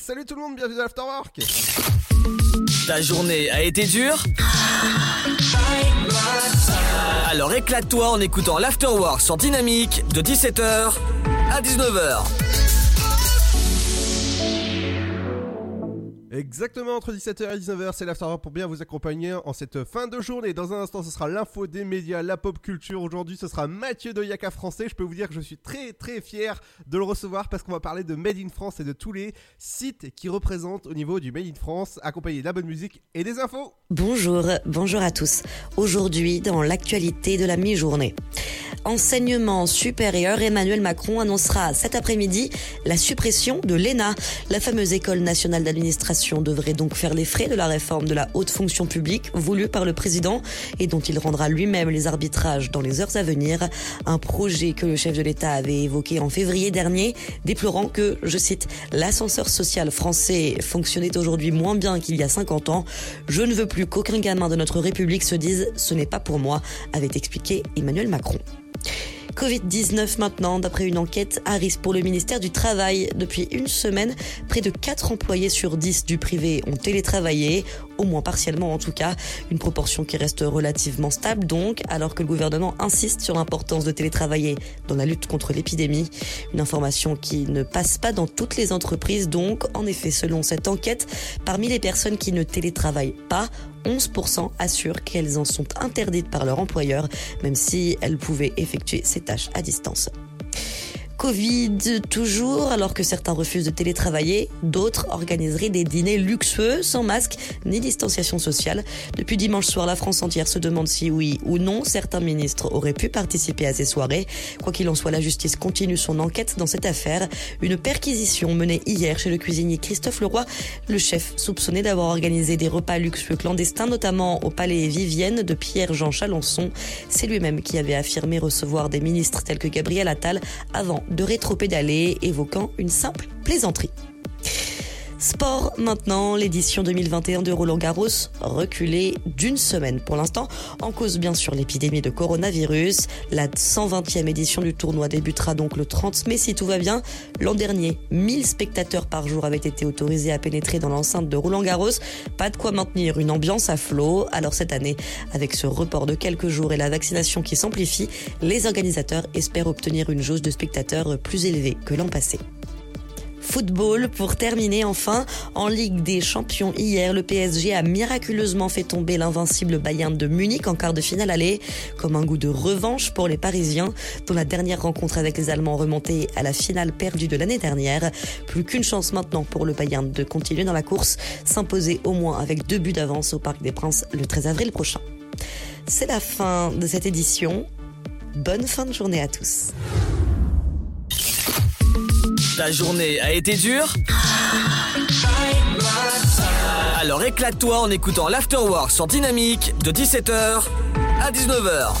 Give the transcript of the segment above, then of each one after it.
Salut tout le monde, bienvenue dans l'Afterwork Ta journée a été dure Alors éclate-toi en écoutant l'Afterwork sur Dynamique de 17h à 19h. Exactement, entre 17h et 19h, c'est l'Afterwork pour bien vous accompagner en cette fin de journée. Dans un instant, ce sera l'info des médias, la pop culture. Aujourd'hui, ce sera Mathieu de Yaka français. Je peux vous dire que je suis très très fier de le recevoir parce qu'on va parler de Made in France et de tous les sites qui représentent au niveau du Made in France, accompagné de la bonne musique et des infos. Bonjour, bonjour à tous. Aujourd'hui, dans l'actualité de la mi-journée. Enseignement supérieur, Emmanuel Macron annoncera cet après-midi la suppression de l'ENA. La fameuse école nationale d'administration devrait donc faire les frais de la réforme de la haute fonction publique voulue par le président et dont il rendra lui-même les arbitrages dans les heures à venir. Un projet que le chef de l'État avait évoqué en février dernier, déplorant que, je cite, l'ascenseur social français fonctionnait aujourd'hui moins bien qu'il y a 50 ans. Je ne veux plus qu'aucun gamin de notre République se dise ce n'est pas pour moi, avait expliqué Emmanuel Macron. Covid-19 maintenant, d'après une enquête Harris pour le ministère du Travail. Depuis une semaine, près de 4 employés sur 10 du privé ont télétravaillé, au moins partiellement en tout cas, une proportion qui reste relativement stable donc, alors que le gouvernement insiste sur l'importance de télétravailler dans la lutte contre l'épidémie. Une information qui ne passe pas dans toutes les entreprises donc, en effet, selon cette enquête, parmi les personnes qui ne télétravaillent pas, 11% assurent qu'elles en sont interdites par leur employeur, même si elles pouvaient effectuer ces tâches à distance. Covid toujours, alors que certains refusent de télétravailler, d'autres organiseraient des dîners luxueux, sans masque ni distanciation sociale. Depuis dimanche soir, la France entière se demande si oui ou non certains ministres auraient pu participer à ces soirées. Quoi qu'il en soit, la justice continue son enquête dans cette affaire. Une perquisition menée hier chez le cuisinier Christophe Leroy, le chef soupçonné d'avoir organisé des repas luxueux clandestins, notamment au palais Vivienne de Pierre-Jean Chalençon. C'est lui-même qui avait affirmé recevoir des ministres tels que Gabriel Attal avant de rétropédaler, évoquant une simple plaisanterie. Sport maintenant, l'édition 2021 de Roland Garros reculée d'une semaine pour l'instant, en cause bien sûr l'épidémie de coronavirus. La 120e édition du tournoi débutera donc le 30 mai si tout va bien. L'an dernier, 1000 spectateurs par jour avaient été autorisés à pénétrer dans l'enceinte de Roland Garros. Pas de quoi maintenir une ambiance à flot. Alors cette année, avec ce report de quelques jours et la vaccination qui s'amplifie, les organisateurs espèrent obtenir une jauge de spectateurs plus élevée que l'an passé. Football pour terminer enfin en Ligue des Champions hier le PSG a miraculeusement fait tomber l'invincible Bayern de Munich en quart de finale aller comme un goût de revanche pour les Parisiens dont la dernière rencontre avec les Allemands remontait à la finale perdue de l'année dernière plus qu'une chance maintenant pour le Bayern de continuer dans la course s'imposer au moins avec deux buts d'avance au Parc des Princes le 13 avril prochain. C'est la fin de cette édition. Bonne fin de journée à tous. Ta journée a été dure Alors éclate-toi en écoutant l'Afterwork sur Dynamique de 17h à 19h.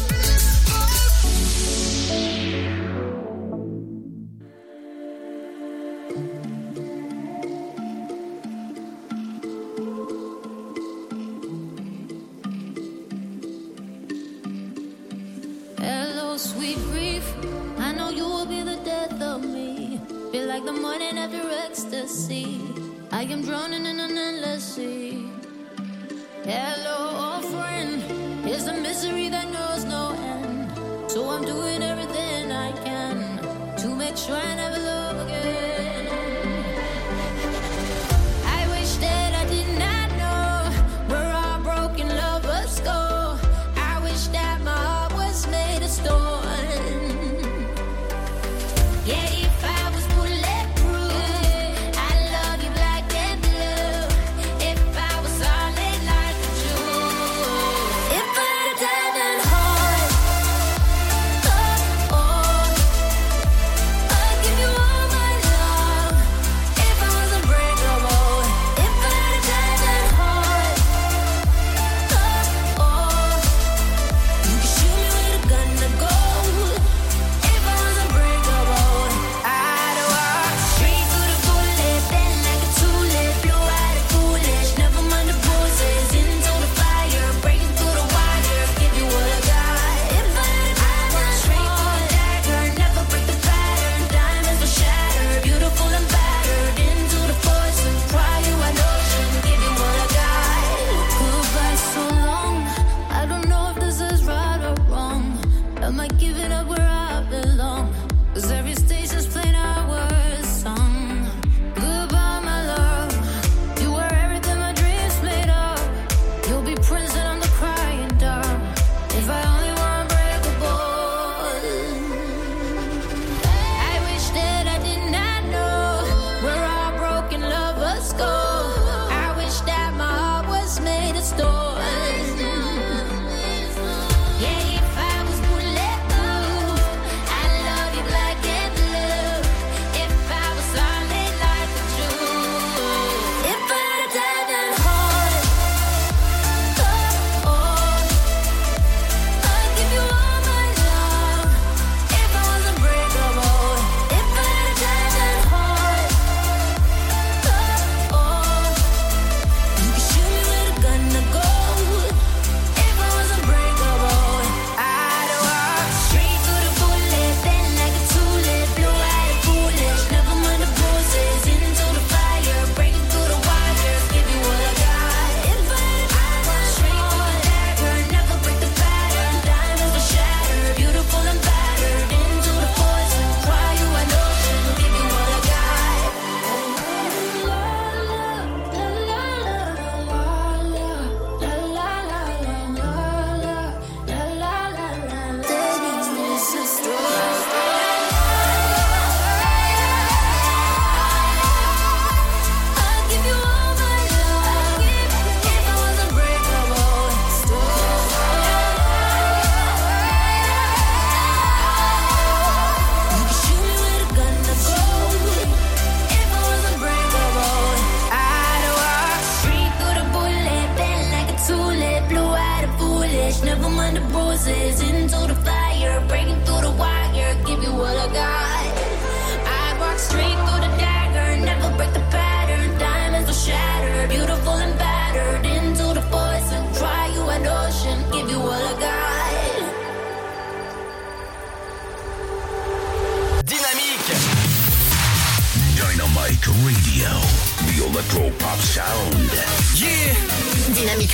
Hello, sweet grief. I know you will be the like the morning after ecstasy. I am drowning in an endless sea. Hello, old friend. Here's a misery that knows no end. So I'm doing everything I can to make sure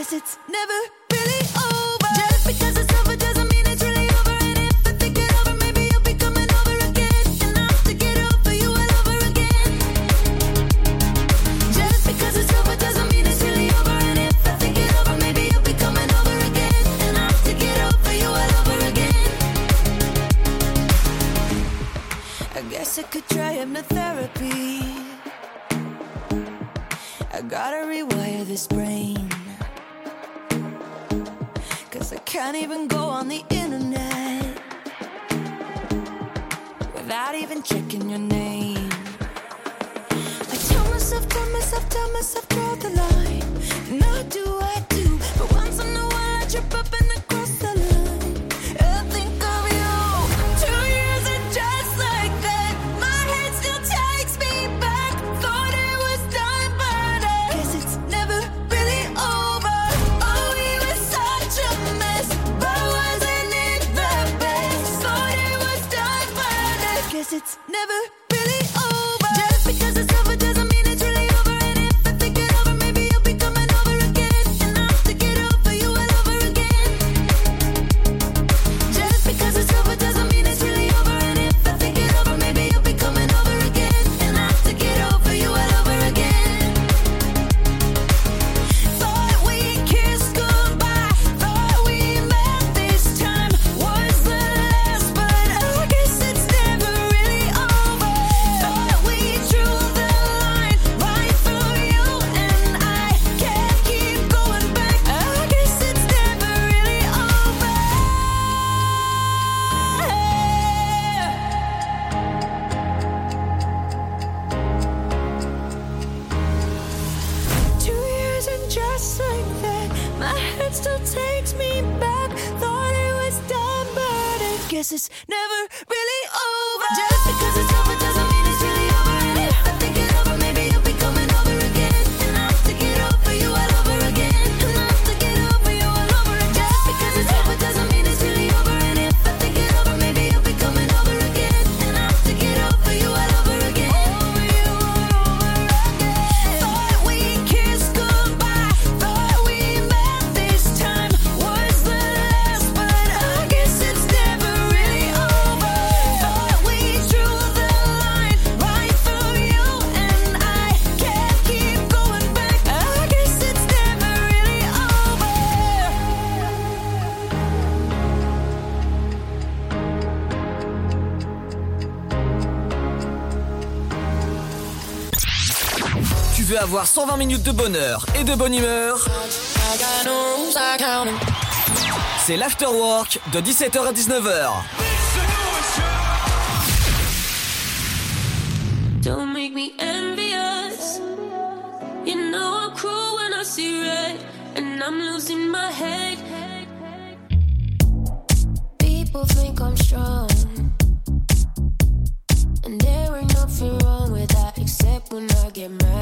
Guess it's never really over. Just because it's over doesn't mean it's really over. And if I think it over, maybe you'll be coming over again. And I have to get over you all over again. Just because it's over doesn't mean it's really over. And if I think it over, maybe you'll be coming over again. And I have to get over you all over again. I guess I could try hypnotherapy. I gotta rewire this brain. Can't even go on the internet without even checking your name. I tell myself, tell myself, tell myself, draw the line. Not do I do, but once in a while I trip up and I the it's never avoir 120 minutes de bonheur et de bonne humeur C'est l'afterwork de 17h à 19h. Don't make me envious. You know I'm cruel when I see red, and I'm losing my head. People think I'm strong, and there ain't nothing wrong with that, except when I get mad,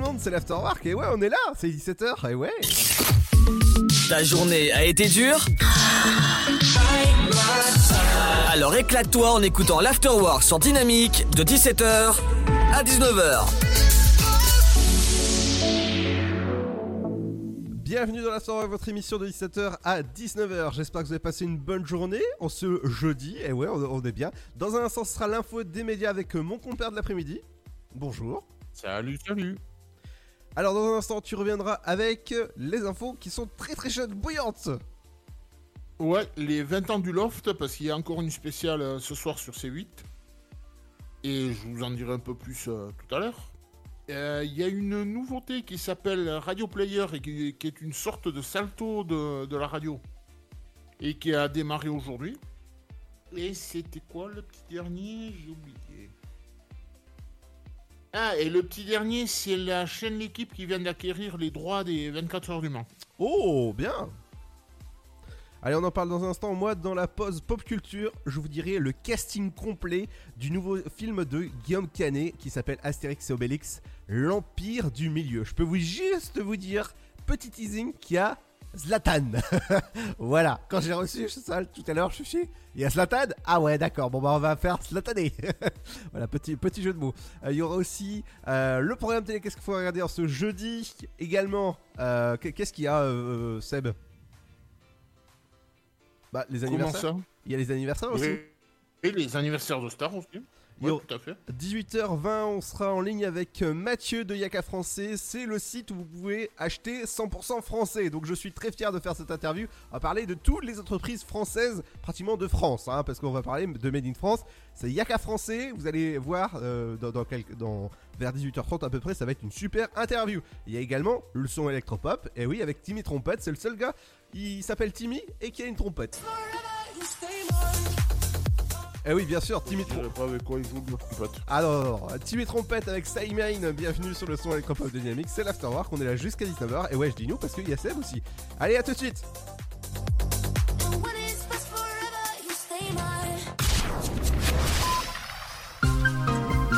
le monde, c'est l'Afterwork et ouais, on est là, c'est 17h et ouais. Ta journée a été dure Alors éclate-toi en écoutant l'Afterwork sur Dynamique de 17h à 19h. Bienvenue dans l'Afterwork, votre émission de 17h à 19h. J'espère que vous avez passé une bonne journée en ce jeudi. Et ouais, on, est bien. Dans un instant, ce sera l'info des médias avec mon compère de l'après-midi. Bonjour. Salut, salut. Alors dans un instant, tu reviendras avec les infos qui sont très très chaudes, bouillantes. Ouais, les 20 ans du loft, parce qu'il y a encore une spéciale euh, ce soir sur C8. Et je vous en dirai un peu plus euh, tout à l'heure. Euh, Il y a une nouveauté qui s'appelle Radio Player et qui, est une sorte de salto de la radio. Et qui a démarré aujourd'hui. Et c'était quoi le petit dernier? J'ai oublié. Ah, et le petit dernier, c'est la chaîne L'équipe qui vient d'acquérir les droits des 24 heures du Mans. Oh, bien Allez, on en parle dans un instant. Moi, dans la pause pop culture, je vous dirai le casting complet du nouveau film de Guillaume Canet qui s'appelle Astérix et Obélix, l'Empire du Milieu. Je peux vous juste vous dire, petit teasing, qu'il y a Zlatan. voilà, quand j'ai reçu ça tout à l'heure, je suis il y a Zlatan Ah ouais, d'accord, bon bah on va faire Zlatané. voilà, petit, petit jeu de mots. Euh, Il y aura aussi euh, le programme télé, qu'est-ce qu'il faut regarder en ce jeudi également? euh, qu'est-ce qu'il y a, Seb? Bah, les anniversaires. Il y a les anniversaires aussi. Oui. Et les anniversaires de Star aussi. Yo. Ouais, tout à fait. 18h20, on sera en ligne avec euh, Mathieu de Yaka Français. C'est le site où vous pouvez acheter 100% français. Donc je suis très fier de faire cette interview. On va parler de toutes les entreprises françaises, pratiquement de France, hein, parce qu'on va parler de Made in France. C'est Yaka Français. Vous allez voir euh, dans, dans quelques- dans- vers 18h30 à peu près, ça va être une super interview. Il y a également le son électropop. Et oui, avec Timmy Trompette, c'est le seul gars. Il s'appelle Timmy et qui a une trompette. Et oui, bien sûr, Timmy Trompette. Ah non, non, non. Timmy Trompette avec Simane, bienvenue sur le son électropop de Dynamique, c'est l'Afterwork, on est là jusqu'à 19h, et ouais je dis nous parce qu'il y a Seb aussi. Allez à tout de suite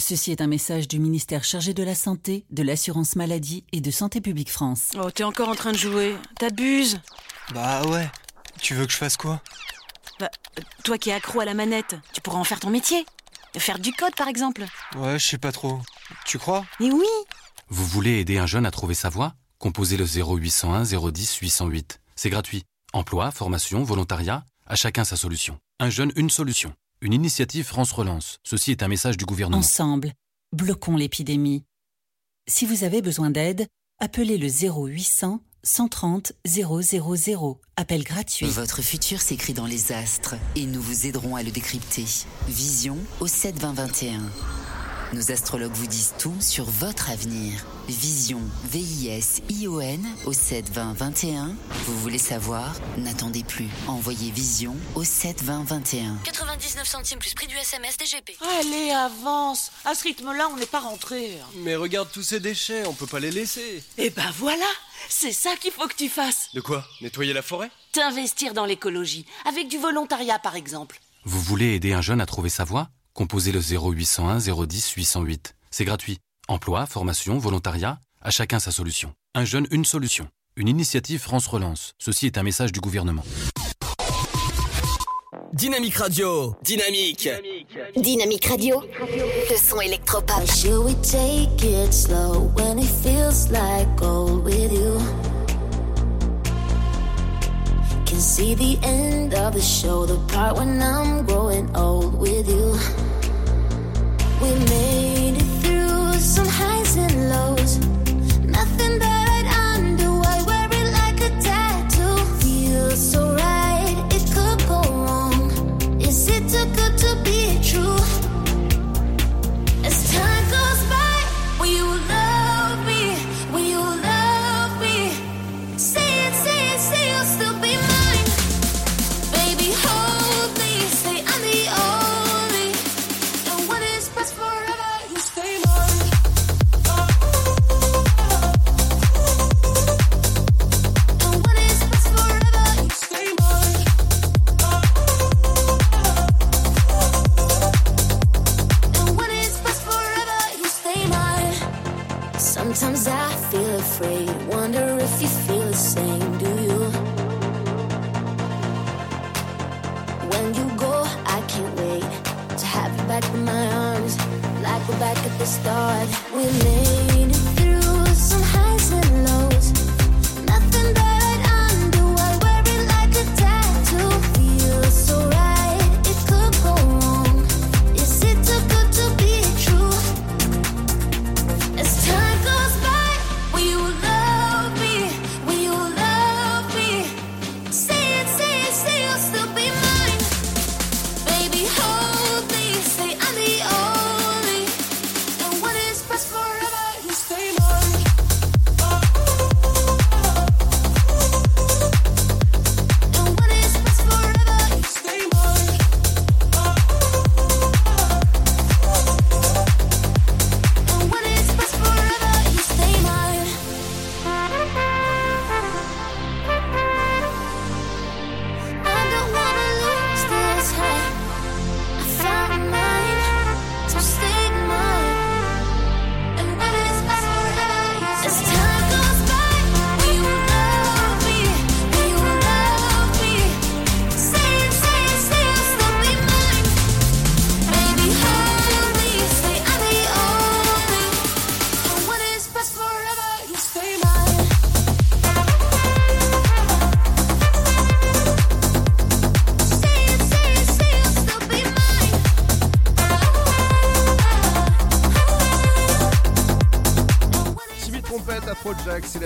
Ceci est un message du ministère chargé de la Santé, de l'Assurance Maladie et de Santé Publique France. Oh, t'es encore en train de jouer. T'abuses. Bah ouais. Tu veux que je fasse quoi? Bah, toi qui es accro à la manette, tu pourras en faire ton métier. Faire du code, par exemple. Ouais, je sais pas trop. Tu crois? Mais oui Vous voulez aider un jeune à trouver sa voie? Composez le 0801 010 808. C'est gratuit. Emploi, formation, volontariat, à chacun sa solution. Un jeune, une solution. Une initiative France Relance. Ceci est un message du gouvernement. Ensemble, bloquons l'épidémie. Si vous avez besoin d'aide, appelez le 0800 130 000. Appel gratuit. Votre futur s'écrit dans les astres et nous vous aiderons à le décrypter. Vision au 7 20 21. Nos astrologues vous disent tout sur votre avenir. Vision, V-I-S-I-O-N au 7 20 21. Vous voulez savoir? N'attendez plus. Envoyez Vision au 7 20 21. 99 centimes plus prix du SMS DGP. Allez, avance. À ce rythme-là, on n'est pas rentré. Mais regarde tous ces déchets, on peut pas les laisser. Eh ben voilà, c'est ça qu'il faut que tu fasses. De quoi? Nettoyer la forêt? T'investir dans l'écologie, avec du volontariat par exemple. Vous voulez aider un jeune à trouver sa voie? Composez le 0801 010 808. C'est gratuit. Emploi, formation, volontariat, à chacun sa solution. Un jeune, une solution. Une initiative France Relance. Ceci est un message du gouvernement. Dynamique Radio. Dynamique. Dynamique Radio. Le son électropop. Should we take it slow when it feels like gold with you? Can see the end of the show, the part when I'm growing old with you. We made it through some highs and lows. Back at the start. We made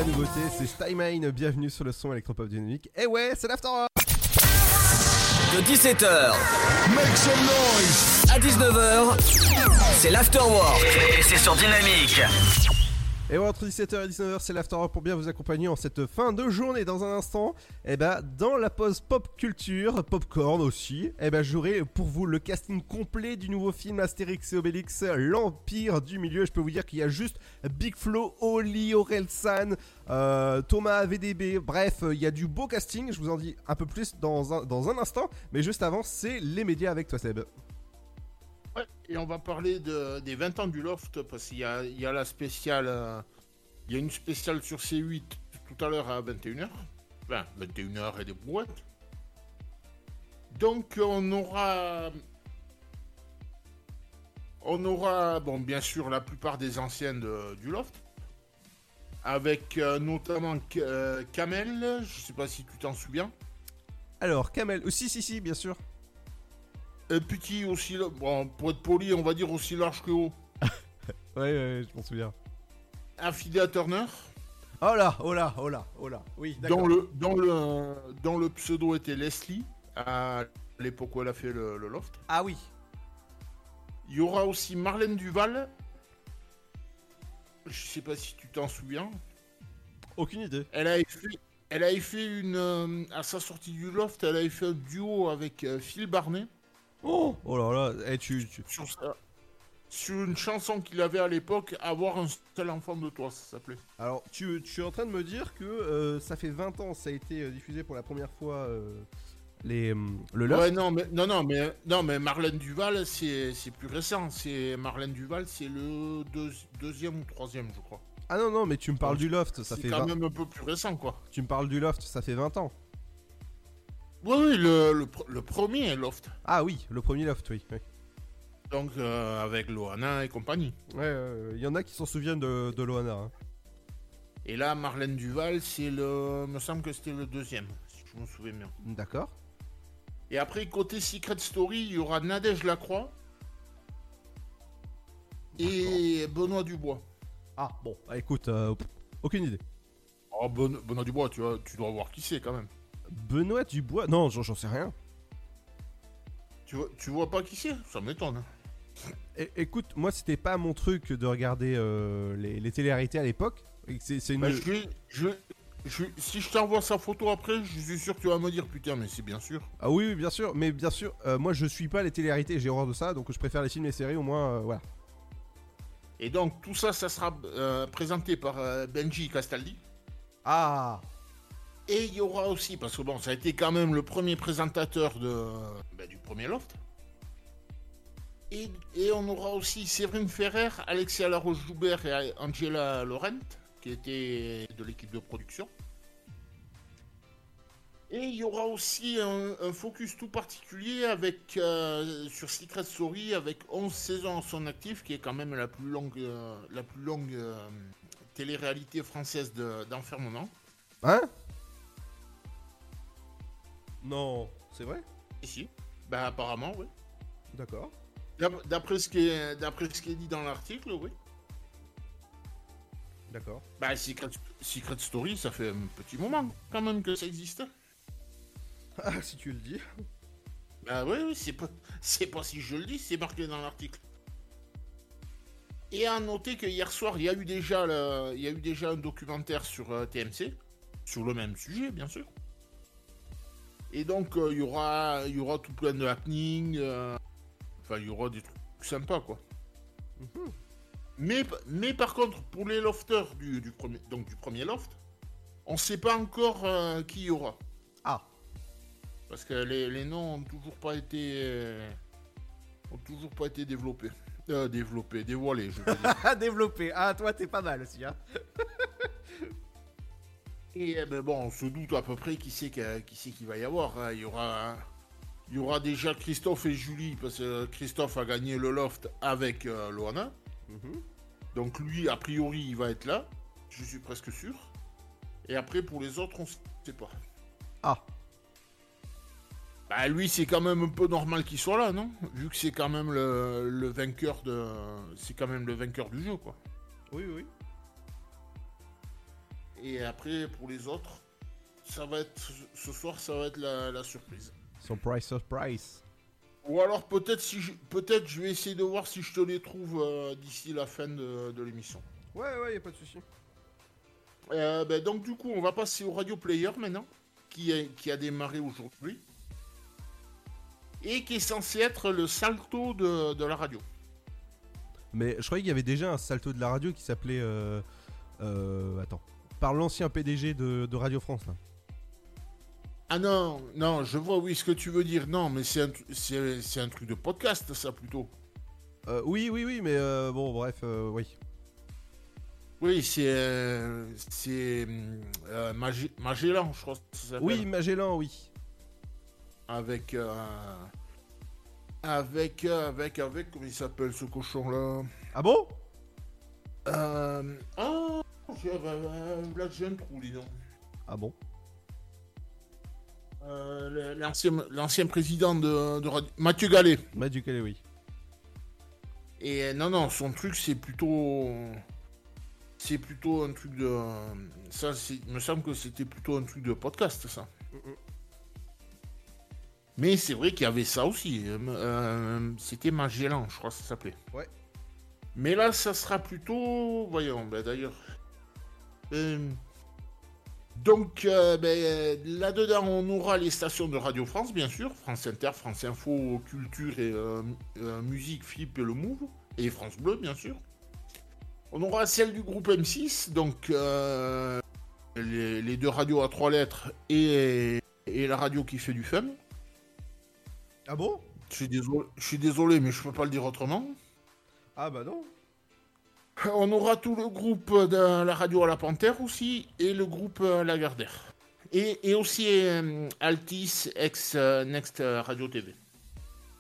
la nouveauté, c'est Steinmine, bienvenue sur le son électropop dynamique. Et ouais, c'est l'after De 17h. Make some noise. À 19h. C'est l'afterwork. Et c'est sur Dynamique. Et ouais, entre 17h et 19h, c'est l'after pour bien vous accompagner en cette fin de journée. Dans un instant, et ben, dans la pause pop culture, popcorn aussi, et ben, j'aurai pour vous le casting complet du nouveau film Astérix et Obélix, l'Empire du Milieu. Je peux vous dire qu'il y a juste Big Flo, Oli, Orelsan, euh, Thomas VDB. Bref, il y a du beau casting. Je vous en dis un peu plus dans un, dans un instant. Mais juste avant, c'est les médias avec toi, Seb. Ouais, et on va parler de, des 20 ans du Loft parce qu'il y a, il y a la spéciale. euh, il y a une spéciale sur C8 tout à l'heure à 21h. Enfin, 21h et des brouettes. Donc on aura. On aura, bon, bien sûr, la plupart des anciennes de- du Loft. Avec euh, notamment euh, Kamel, je sais pas si tu t'en souviens. Alors, Kamel, oh, si, si, si, bien sûr. Un petit aussi, bon, pour être poli, on va dire aussi large que haut. Ouais, ouais, je m'en souviens. À Turner. Oh là, oh là, oh là, oh là. Oui, d'accord. Dont le, le, pseudo était Leslie, à l'époque où elle a fait le, le loft. Ah oui. Il y aura aussi Marlène Duval. Je sais pas si tu t'en souviens. Aucune idée. Elle a fait, elle a fait une. euh, à sa sortie du loft, elle a fait un duo avec euh, Phil Barnet. Oh, oh là là, eh, tu, tu- Sur, sa- sur une chanson qu'il avait à l'époque, Avoir un seul enfant de toi, ça s'appelait. Alors, tu, tu es en train de me dire que euh, ça fait 20 ans, ça a été euh, diffusé pour la première fois euh, les, le loft. Ouais, non, mais, non, non, mais, non, mais Marlène Duval, c'est c'est plus récent. C'est Marlène Duval, c'est le deux- deuxième ou troisième, je crois. Ah non, non, mais tu me parles du loft, ça C'est fait quand 20 même un peu plus récent, quoi. Tu me parles du loft, ça fait 20 ans. Oui, oui, le, le premier Loft. Ah oui, le premier loft, oui. oui. Donc, euh, avec Loana et compagnie. Ouais, il y en a qui s'en souviennent de, de Loana. hein. Et là, Marlène Duval, c'est le. me semble que c'était le deuxième, si je me souviens bien. D'accord. Et après, côté Secret Story, il y aura Nadège Lacroix. Et Benoît Dubois. Ah, bon, ah, écoute, euh, pff, aucune idée. Oh, Ben- Benoît Dubois, tu, vois, tu dois voir qui c'est quand même. Benoît Dubois? Non, j'en j'en sais rien. Tu vois, tu vois pas qui c'est? Ça m'étonne. É- écoute, moi, c'était pas mon truc de regarder euh, les, les télé-réalités à l'époque. Et que C'est c'est une. Bah, je vais- je, je- si je t'envoie sa photo après, je suis sûr que tu vas me dire putain, mais c'est bien sûr. Ah oui, oui, bien sûr, mais bien sûr, euh, moi je suis pas les télé-réalités, j'ai horreur de ça, donc je préfère les films et les séries au moins, euh, voilà. Et donc, tout ça, ça sera euh, présenté par Benji Castaldi. Ah Et il y aura aussi, parce que bon, ça a été quand même le premier présentateur de, bah, du premier Loft. Et, et on aura aussi Séverine Ferrer, Alexia Laroche-Joubert et Angela Laurent, qui étaient de l'équipe de production. Et il y aura aussi un, un focus tout particulier avec, euh, sur Secret Story avec 11 saisons en son actif, qui est quand même la plus longue, euh, la plus longue euh, télé-réalité française de- d'enfermement. Hein? Non, c'est vrai? Ici Bah apparemment, oui. D'accord. D'ap- D'après ce, qui est- d'après ce qui est dit dans l'article, oui. D'accord. Bah Secret, Secret Story, ça fait un petit moment quand même que ça existe. Ah, si tu le dis. Bah oui, oui, c'est pas, si je le dis, c'est marqué dans l'article. Et à noter que hier soir, il y a eu déjà, le- il y a eu déjà un documentaire sur euh, TMC, sur le même sujet, bien sûr. Et donc, euh, il y, aura, il y aura tout plein de happenings. euh, Enfin, il y aura des trucs sympas, quoi. Mais, mais par contre, pour les lofters du, du premier, donc du premier loft, on sait pas encore euh, qui il y aura. Ah. Parce que les, les noms ont toujours pas été. euh, ont toujours pas été développés. Euh, développés, dévoilés, je veux dire. Développé. Ah, toi, t'es pas mal aussi, hein. Et eh ben bon, on se doute à peu près qui c'est qui c'est qu'il va y avoir. hein. Il y aura. Il y aura déjà Christophe et Julie, parce que Christophe a gagné le loft avec euh, Loana. Donc lui, a priori, il va être là. Je suis presque sûr. Et après, pour les autres, on sait pas. Ah. Bah lui, c'est quand même un peu normal qu'il soit là, non? Vu que c'est quand même le, le vainqueur de... C'est quand même le vainqueur du jeu, quoi. Oui, oui. Et après, pour les autres, ça va être... Ce soir, ça va être la, la surprise. Surprise, surprise. Ou alors peut-être si je... peut-être je vais essayer de voir si je te les trouve euh, d'ici la fin de, de l'émission. Ouais, ouais, y a pas de souci. Euh, ben, donc du coup, on va passer au Radio Player maintenant, qui, est- qui a démarré aujourd'hui. Et qui est censé être le salto de, de la radio. Mais je croyais qu'il y avait déjà un salto de la radio qui s'appelait. Euh, euh, attends. Par l'ancien PDG de, de Radio France, là. Ah non, non, je vois oui ce que tu veux dire. Non, mais c'est un, c'est, un truc de podcast, ça plutôt. Euh, oui, oui, oui, mais euh, bon, bref, euh, oui. Oui, c'est. c'est. Magé- Magellan, je crois que ça s'appelle. Oui, Magellan, oui. Avec. avec. avec. Avec. Comment il s'appelle ce cochon-là? Ah bon? Euh, Ah j'ai- euh, Là, j'ai un trou, dis donc. Ah bon? Euh, L'ancien l'ancien président de, Mathieu Gallet. Mathieu Gallet, oui. Et euh, non, non, son truc, c'est plutôt. c'est plutôt un truc de. Ça, c'est- il me semble que c'était plutôt un truc de podcast, ça. Mais c'est vrai qu'il y avait ça aussi. euh, c'était Magellan, je crois que ça s'appelait. Ouais. Mais là, ça sera plutôt. Voyons, ben, d'ailleurs. Euh, Donc, euh, ben, là-dedans, on aura les stations de Radio France, bien sûr. France Inter, France Info, Culture et euh, euh, Musique, Flip et le Move. Et France Bleu, bien sûr. On aura celle du groupe M6, donc euh, les, les deux radios à trois lettres et, et la radio qui fait du fun. Ah bon? Je suis désolé, je suis désolé, mais je peux pas le dire autrement. Ah bah non. On aura tout le groupe de la radio à la Panthère aussi et le groupe Lagardère. Et, et aussi euh, Altis ex euh, Next euh, Radio TV.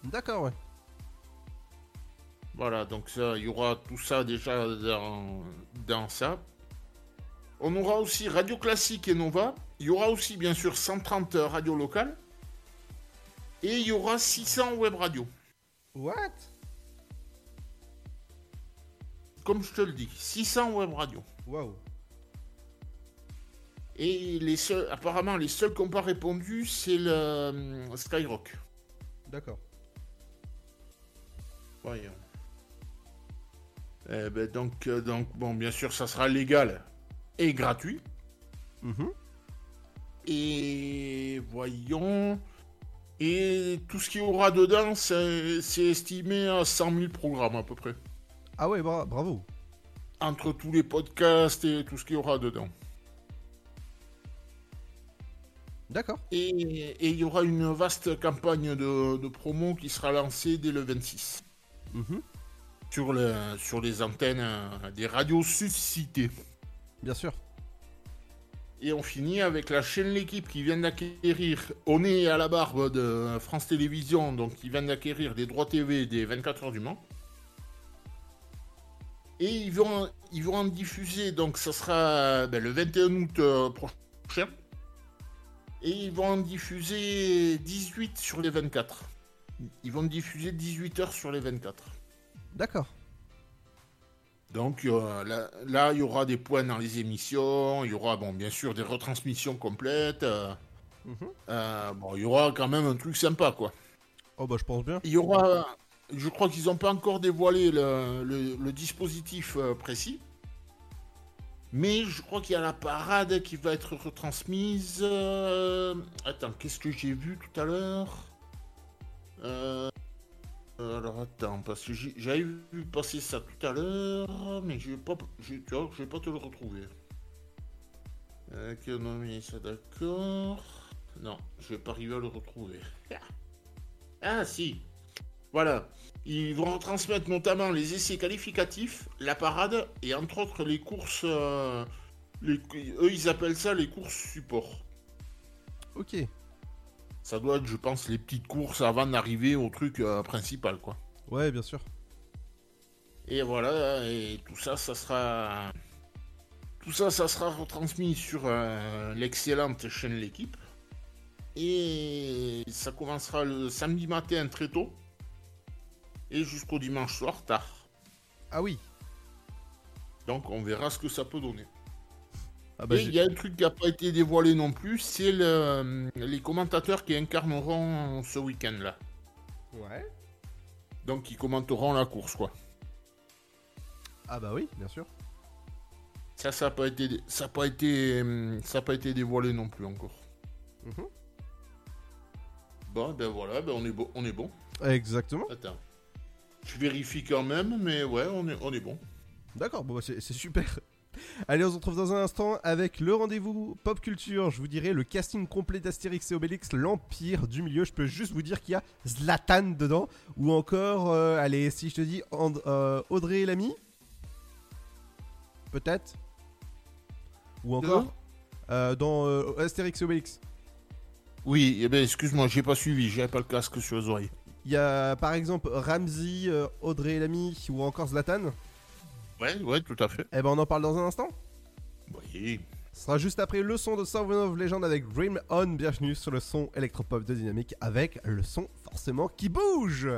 D'accord, ouais. Voilà, donc ça, il y aura tout ça déjà dans, dans ça. On aura aussi Radio Classique et Nova. Il y aura aussi bien sûr 130 radios locales. Et il y aura 600 web radios. What? Comme je te le dis, 600 web radios. Waouh. Et les seuls, apparemment, les seuls qui n'ont pas répondu, c'est le euh, Skyrock. D'accord. Voyons. Eh ben, donc, euh, donc, bon, bien sûr, ça sera légal et gratuit. Mhm. Et voyons. Et tout ce qu'il y aura dedans, c'est c'est estimé à 100 000 programmes à peu près. Ah ouais, bra- bravo. Entre tous les podcasts et tout ce qu'il y aura dedans. D'accord. Et il y aura une vaste campagne de, de promo qui sera lancée dès le 26. Mhm. Sur, le, sur les antennes euh, des radios suscitées. Bien sûr. Et on finit avec la chaîne L'équipe qui vient d'acquérir, au nez et à la barbe de France Télévisions, donc qui vient d'acquérir des droits TV des 24 heures du Mans. Et ils vont, ils vont en diffuser, donc ça sera ben, le 21 août euh, prochain. Et ils vont en diffuser 18 sur les 24. Ils vont diffuser 18 heures sur les 24. D'accord. Donc euh, là, là, il y aura des points dans les émissions, il y aura bon, bien sûr des retransmissions complètes. euh, Mhm. euh, bon, il y aura quand même un truc sympa, quoi. Oh bah je pense bien. Il y aura, je crois qu'ils n'ont pas encore dévoilé le, le- dispositif euh, précis. Mais je crois qu'il y a la parade qui va être retransmise. euh, Attends, qu'est-ce que j'ai vu tout à l'heure? Euh, Alors attends, parce que j'avais vu passer ça tout à l'heure, mais je vais pas, vais pas te le retrouver. Économie, ça d'accord. Non, je vais pas arriver à le retrouver. Ah si, voilà. Ils vont transmettre notamment les essais qualificatifs, la parade et entre autres les courses. euh, les- eux, ils appellent ça les courses support. Ok. Ça doit être, je pense, les petites courses avant d'arriver au truc euh, principal, quoi. Ouais, bien sûr. Et voilà, et tout ça, ça sera. Tout ça, ça sera retransmis sur euh, l'excellente chaîne L'équipe. Et ça commencera le samedi matin très tôt. Et jusqu'au dimanche soir tard. Ah oui. Donc on verra ce que ça peut donner. Ah bah, et il y a un truc qui n'a pas été dévoilé non plus, c'est le- les commentateurs qui incarneront ce week-end-là. Ouais. Donc qui commenteront la course, quoi. Ah bah oui, bien sûr. Ça, ça n'a pas été, ça a pas été, hum, ça a pas été dévoilé non plus encore. Mhm. Bon, ben voilà, ben on est bon, on est bon. Exactement. Attends, je vérifie quand même, mais ouais, on est, on est bon. D'accord, bon bah c'est super. Allez, on se retrouve dans un instant avec le rendez-vous pop culture. Je vous dirai le casting complet d'Astérix et Obélix, l'Empire du Milieu. Je peux juste vous dire qu'il y a Zlatan dedans. Ou encore, euh, allez, si je te dis And- euh, Audrey Lamy Peut-être Ou encore euh, Dans Astérix et Obélix. Oui, eh ben excuse-moi, j'ai pas suivi, j'avais pas le casque sur les oreilles. Il y a par exemple Ramsey, euh, Audrey Lamy ou encore Zlatan. Ouais, ouais, tout à fait. Eh ben on en parle dans un instant. Oui. Ce sera juste après le son de Sovereign of Legend avec Dream On. Bienvenue sur le son électropop de Dynamique avec le son forcément qui bouge.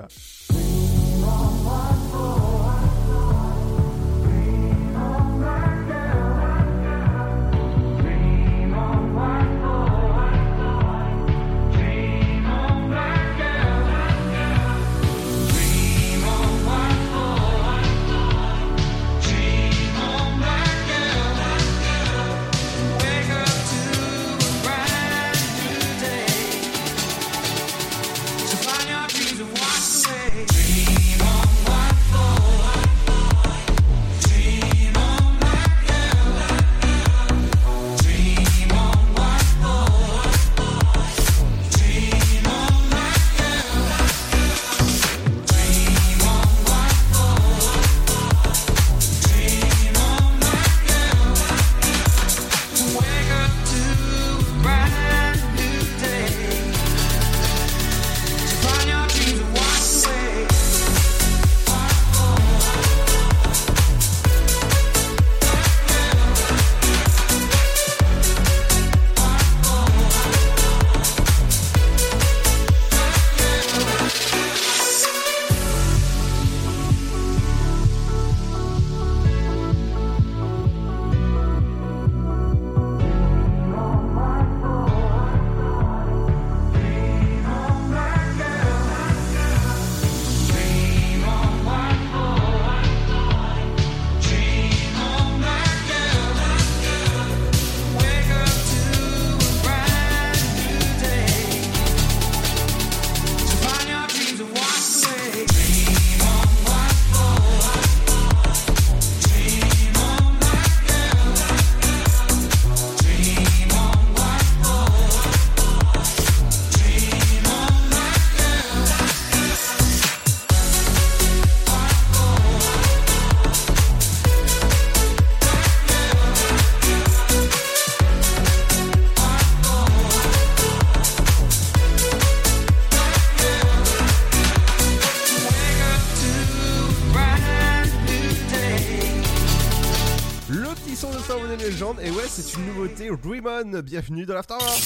Et ouais, c'est une nouveauté. Dream On, bienvenue dans l'Afterwork.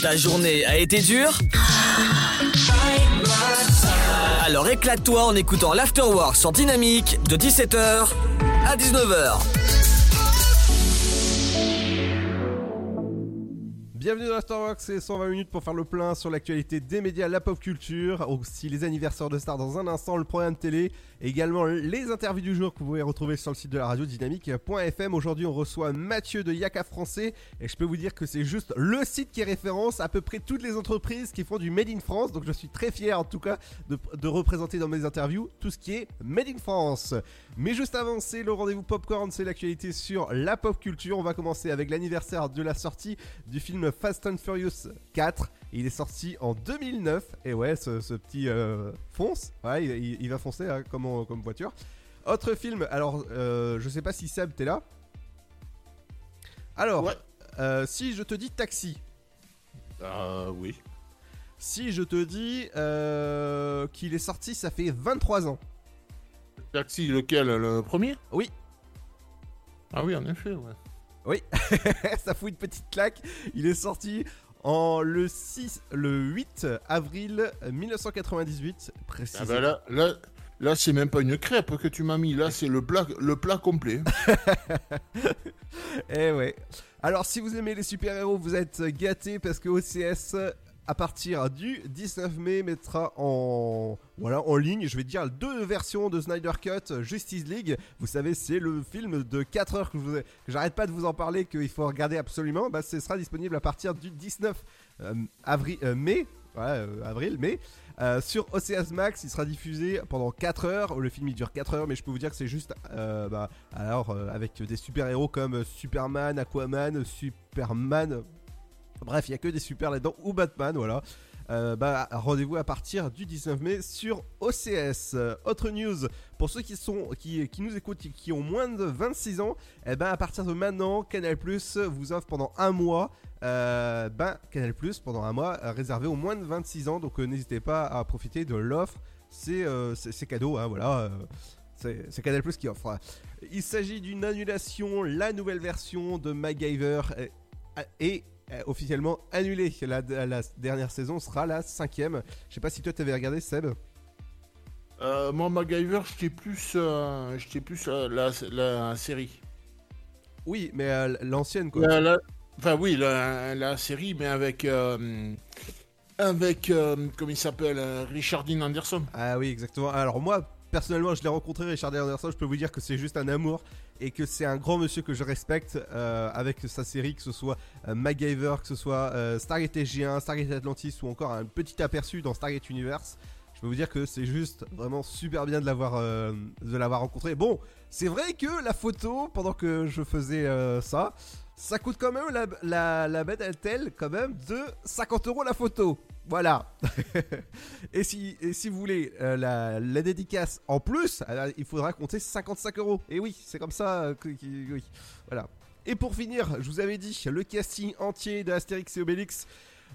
Ta journée a été dure Alors éclate-toi en écoutant l'Afterwork sur Dynamique de 17h à 19h. Bienvenue dans l'Afterwork, c'est 120 minutes pour faire le plein sur l'actualité des médias, la pop culture, aussi les anniversaires de stars dans un instant, le programme télé, également les interviews du jour que vous pouvez retrouver sur le site de la radio dynamique.fm. Aujourd'hui, on reçoit Mathieu de Yaka Français, et je peux vous dire que c'est juste le site qui référence à peu près toutes les entreprises qui font du Made in France, donc je suis très fier en tout cas de, représenter dans mes interviews tout ce qui est Made in France. Mais juste avant, c'est le rendez-vous popcorn, c'est l'actualité sur la pop culture. On va commencer avec l'anniversaire de la sortie du film Fast and Furious 4. Il est sorti en 2009. Et ouais, ce, ce petit euh, fonce, ouais, il, va foncer hein, comme voiture. Autre film, alors euh, je sais pas si Seb t'es là. Alors, euh, si je te dis taxi. Euh, oui. Si je te dis euh, qu'il est sorti, ça fait 23 ans. Taxi, lequel Le premier? Oui. Ah oui, en effet, ouais. Oui, ça fout une petite claque. Il est sorti en le 6, le 8 avril 1998 Ah précisément. bah là, là, là c'est même pas une crêpe que tu m'as mis, là c'est le plat, le plat complet. Eh ouais. Alors si vous aimez les super-héros, vous êtes gâtés parce que OCS à partir du 19 mai mettra en voilà en ligne, je vais dire deux versions de Snyder Cut Justice League. Vous savez, c'est le film de 4 heures que vous j'arrête pas de vous en parler qu'il faut regarder absolument. Bah, ce sera disponible à partir du 19 euh, avril euh, mai Ouais, euh, avril, mai. Euh, sur OCS Max, il sera diffusé pendant 4 heures. Le film il dure 4 heures, mais je peux vous dire que c'est juste. euh, bah, alors, euh, avec des super-héros comme euh, Superman, Aquaman, Superman. Bref, il y a que des super là-dedans, ou Batman, voilà. Euh, bah, rendez-vous à partir du 19 mai sur OCS. Euh, autre news, pour ceux qui, sont, qui, qui nous écoutent et qui ont moins de 26 ans, eh ben, à partir de maintenant, Canal Plus vous offre pendant un mois euh, ben, Canal Plus pendant un mois réservé aux moins de 26 ans. Donc n'hésitez pas à profiter de l'offre. C'est c'est- cadeau, hein, voilà. c'est Canal Plus qui offre. Il s'agit d'une annulation. La nouvelle version de MacGyver euh, officiellement annulée. La, la dernière saison sera la cinquième. Je sais pas si toi t'avais regardé Seb. Euh, moi, MacGyver, j'étais plus, euh, j'étais plus euh, la, la série. Oui, mais euh, l'ancienne quoi. La- Enfin oui, la, la série, mais avec... avec, comment il s'appelle, Richard Dean Anderson. Ah oui, exactement. Alors moi, personnellement, je l'ai rencontré, Richard Dean Anderson. Je peux vous dire que c'est juste un amour et que c'est un grand monsieur que je respecte euh, avec sa série, que ce soit euh, MacGyver, que ce soit euh, Stargate SG1, Stargate Atlantis ou encore un petit aperçu dans Stargate Universe. Je peux vous dire que c'est juste vraiment super bien de l'avoir euh, de l'avoir rencontré. Bon, c'est vrai que la photo, pendant que je faisais euh, ça, ça coûte quand même la, la, la bête elle quand même de 50 euros la photo. Voilà. et, si, et si vous voulez euh, la, dédicace en plus, alors, il faudra compter 55 euros. Et oui, c'est comme ça euh, oui. Voilà. Et pour finir, je vous avais dit le casting entier de Astérix et Obélix.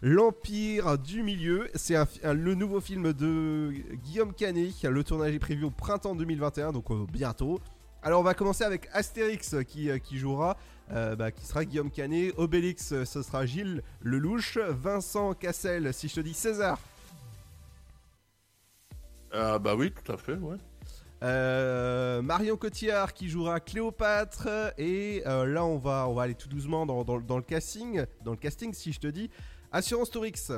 L'Empire du Milieu, c'est le nouveau film de Guillaume Canet. Le tournage est prévu au printemps 2021, donc euh, bientôt. Alors on va commencer avec Astérix qui, euh, qui jouera, euh, bah, qui sera Guillaume Canet. Obélix, euh, ce sera Gilles Lelouch. Vincent Cassel, si je te dis César. Ah bah oui, tout à fait, ouais. Euh, Marion Cotillard qui jouera Cléopâtre et là on va on va aller tout doucement dans, dans- dans le casting dans le casting si je te dis Assurance Tourix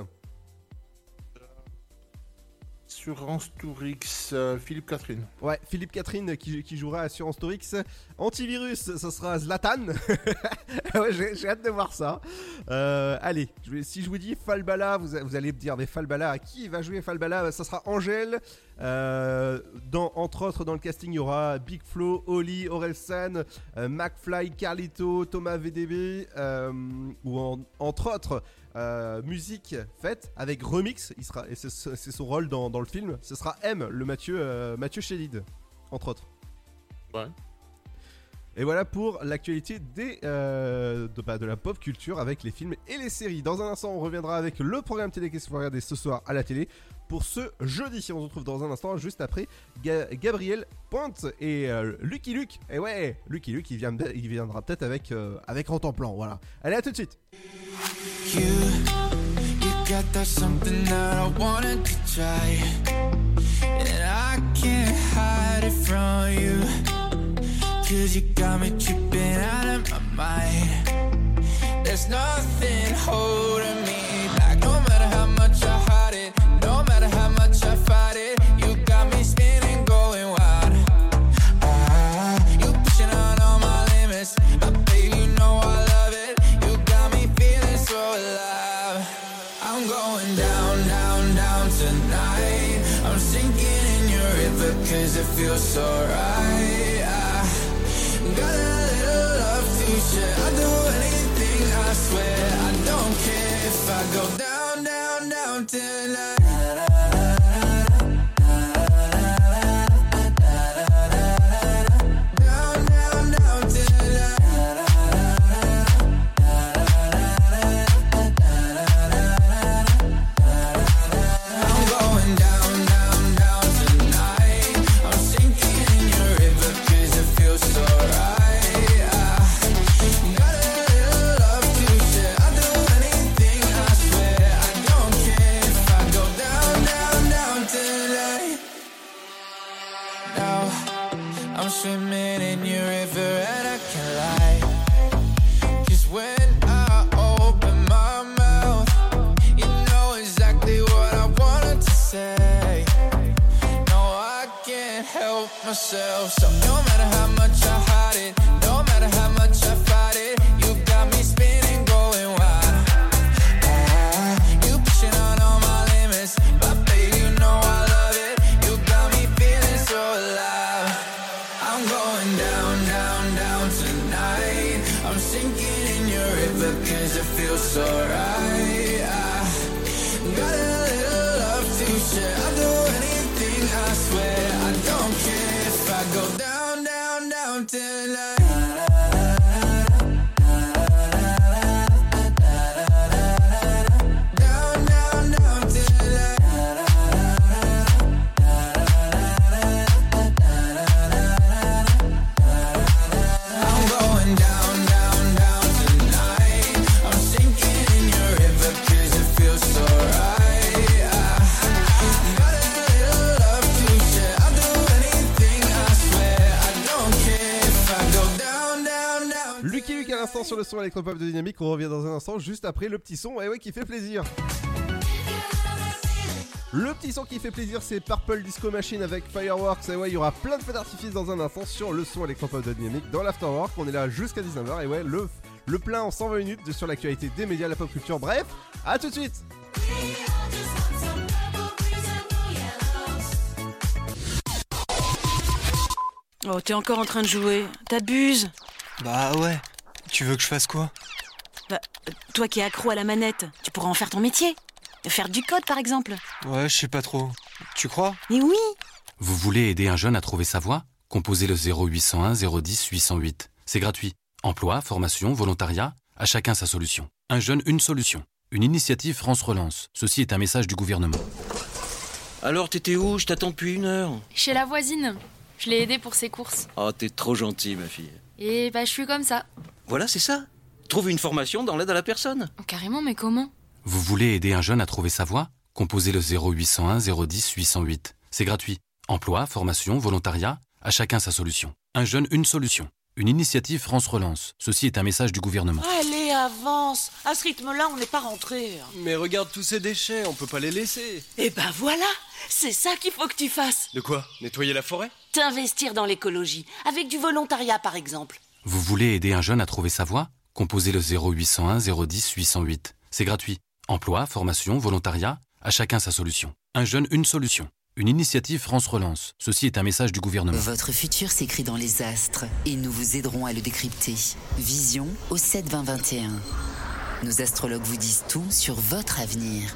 Assurance Tourix, euh, Philippe Catherine. Ouais, Philippe Catherine qui, jouera Assurance Torix. Antivirus, ça sera Zlatan. j'ai hâte de voir ça. Euh, allez, si je vous dis Falbala, vous allez me dire, mais Falbala, qui va jouer Falbala? Bah, Ça sera Angèle. Euh, dans, entre autres, dans le casting, il y aura Big Flo, Oli, Orelsan, euh, McFly, Carlito, Thomas VDB, euh, ou en- entre autres. euh, musique faite avec remix, il sera, et c'est c'est son rôle dans, dans le film. Ce sera M, le Mathieu, Mathieu entre autres. Ouais. Et voilà pour l'actualité des euh, de, bah, de la pop culture avec les films et les séries. Dans un instant, on reviendra avec le programme télé qu'est-ce qu'il faut regarder ce soir à la télé? Pour ce jeudi. On se retrouve dans un instant juste après Ga- Gabriel Pointe et euh, Lucky Luke. Et ouais, Lucky Luke, il, vient, il viendra peut-être avec euh, avec Plan. Voilà. Allez, à tout de suite. You, you got that something that I wanted to try. And I can't hide it from you. Cause you got me tripping out of my mind. There's nothing holding me feels so right. Myself. So sur le son électropop de Dynamique. On revient dans un instant juste après le petit son. Et ouais, qui fait plaisir. Le petit son qui fait plaisir, c'est Purple Disco Machine avec Fireworks. Et ouais, il y aura plein de feux d'artifice dans un instant sur le son électropop de Dynamique dans l'Afterwork. On est là jusqu'à 19h. Et ouais, le, le plein en 120 minutes sur l'actualité des médias, la pop culture. Bref, à tout de suite. Oh, t'es encore en train de jouer. T'abuses. Bah ouais. Tu veux que je fasse quoi Bah, euh, toi qui es accro à la manette, tu pourras en faire ton métier. Faire du code, par exemple. Ouais, je sais pas trop. Tu crois Mais oui Vous voulez aider un jeune à trouver sa voie Composez le 0801 010 808. C'est gratuit. Emploi, formation, volontariat, à chacun sa solution. Un jeune, une solution. Une initiative France Relance. Ceci est un message du gouvernement. Alors, t'étais où Je t'attends depuis une heure. Chez la voisine. Je l'ai aidée pour ses courses. Oh, t'es trop gentil, ma fille. Et bah, je suis comme ça. Voilà, c'est ça. Trouve une formation dans l'aide à la personne. Carrément, mais comment? Vous voulez aider un jeune à trouver sa voie? Composez le 0801 010 808. C'est gratuit. Emploi, formation, volontariat, à chacun sa solution. Un jeune, une solution. Une initiative France Relance. Ceci est un message du gouvernement. Allez, avance. À ce rythme-là, on n'est pas rentré. Mais regarde tous ces déchets, on peut pas les laisser. Eh ben voilà, c'est ça qu'il faut que tu fasses. De quoi? Nettoyer la forêt? T'investir dans l'écologie, avec du volontariat par exemple. Vous voulez aider un jeune à trouver sa voie? Composez le 0801 010 808. C'est gratuit. Emploi, formation, volontariat, à chacun sa solution. Un jeune, une solution. Une initiative France Relance. Ceci est un message du gouvernement. Votre futur s'écrit dans les astres et nous vous aiderons à le décrypter. Vision au 7 20 21. Nos astrologues vous disent tout sur votre avenir.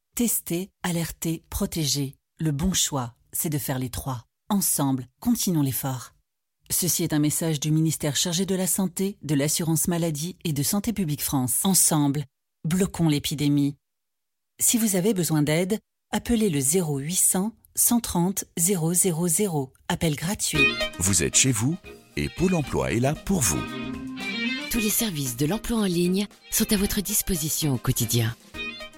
Tester, alerter, protéger. Le bon choix, c'est de faire les trois. Ensemble, continuons l'effort. Ceci est un message du ministère chargé de la Santé, de l'Assurance Maladie et de Santé Publique France. Ensemble, bloquons l'épidémie. Si vous avez besoin d'aide, appelez le 0800 130 000. Appel gratuit. Vous êtes chez vous et Pôle emploi est là pour vous. Tous les services de l'emploi en ligne sont à votre disposition au quotidien.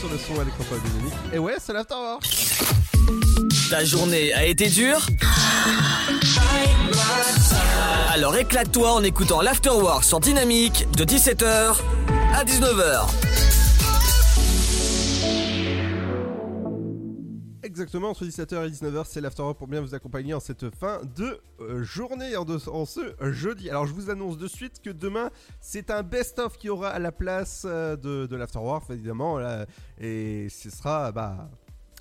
Sur le son électropop. Et ouais, c'est l'Afterwork Ta journée a été dure Alors éclate-toi en écoutant l'Afterwork sur Dynamique de 17h à 19h. Exactement, entre 17h et 19h, c'est l'Afterwork pour bien vous accompagner en cette fin de euh, journée, en, ce jeudi. Alors je vous annonce de suite que demain, c'est un best-of qui aura à la place euh, de, de évidemment. et ce sera... Bah,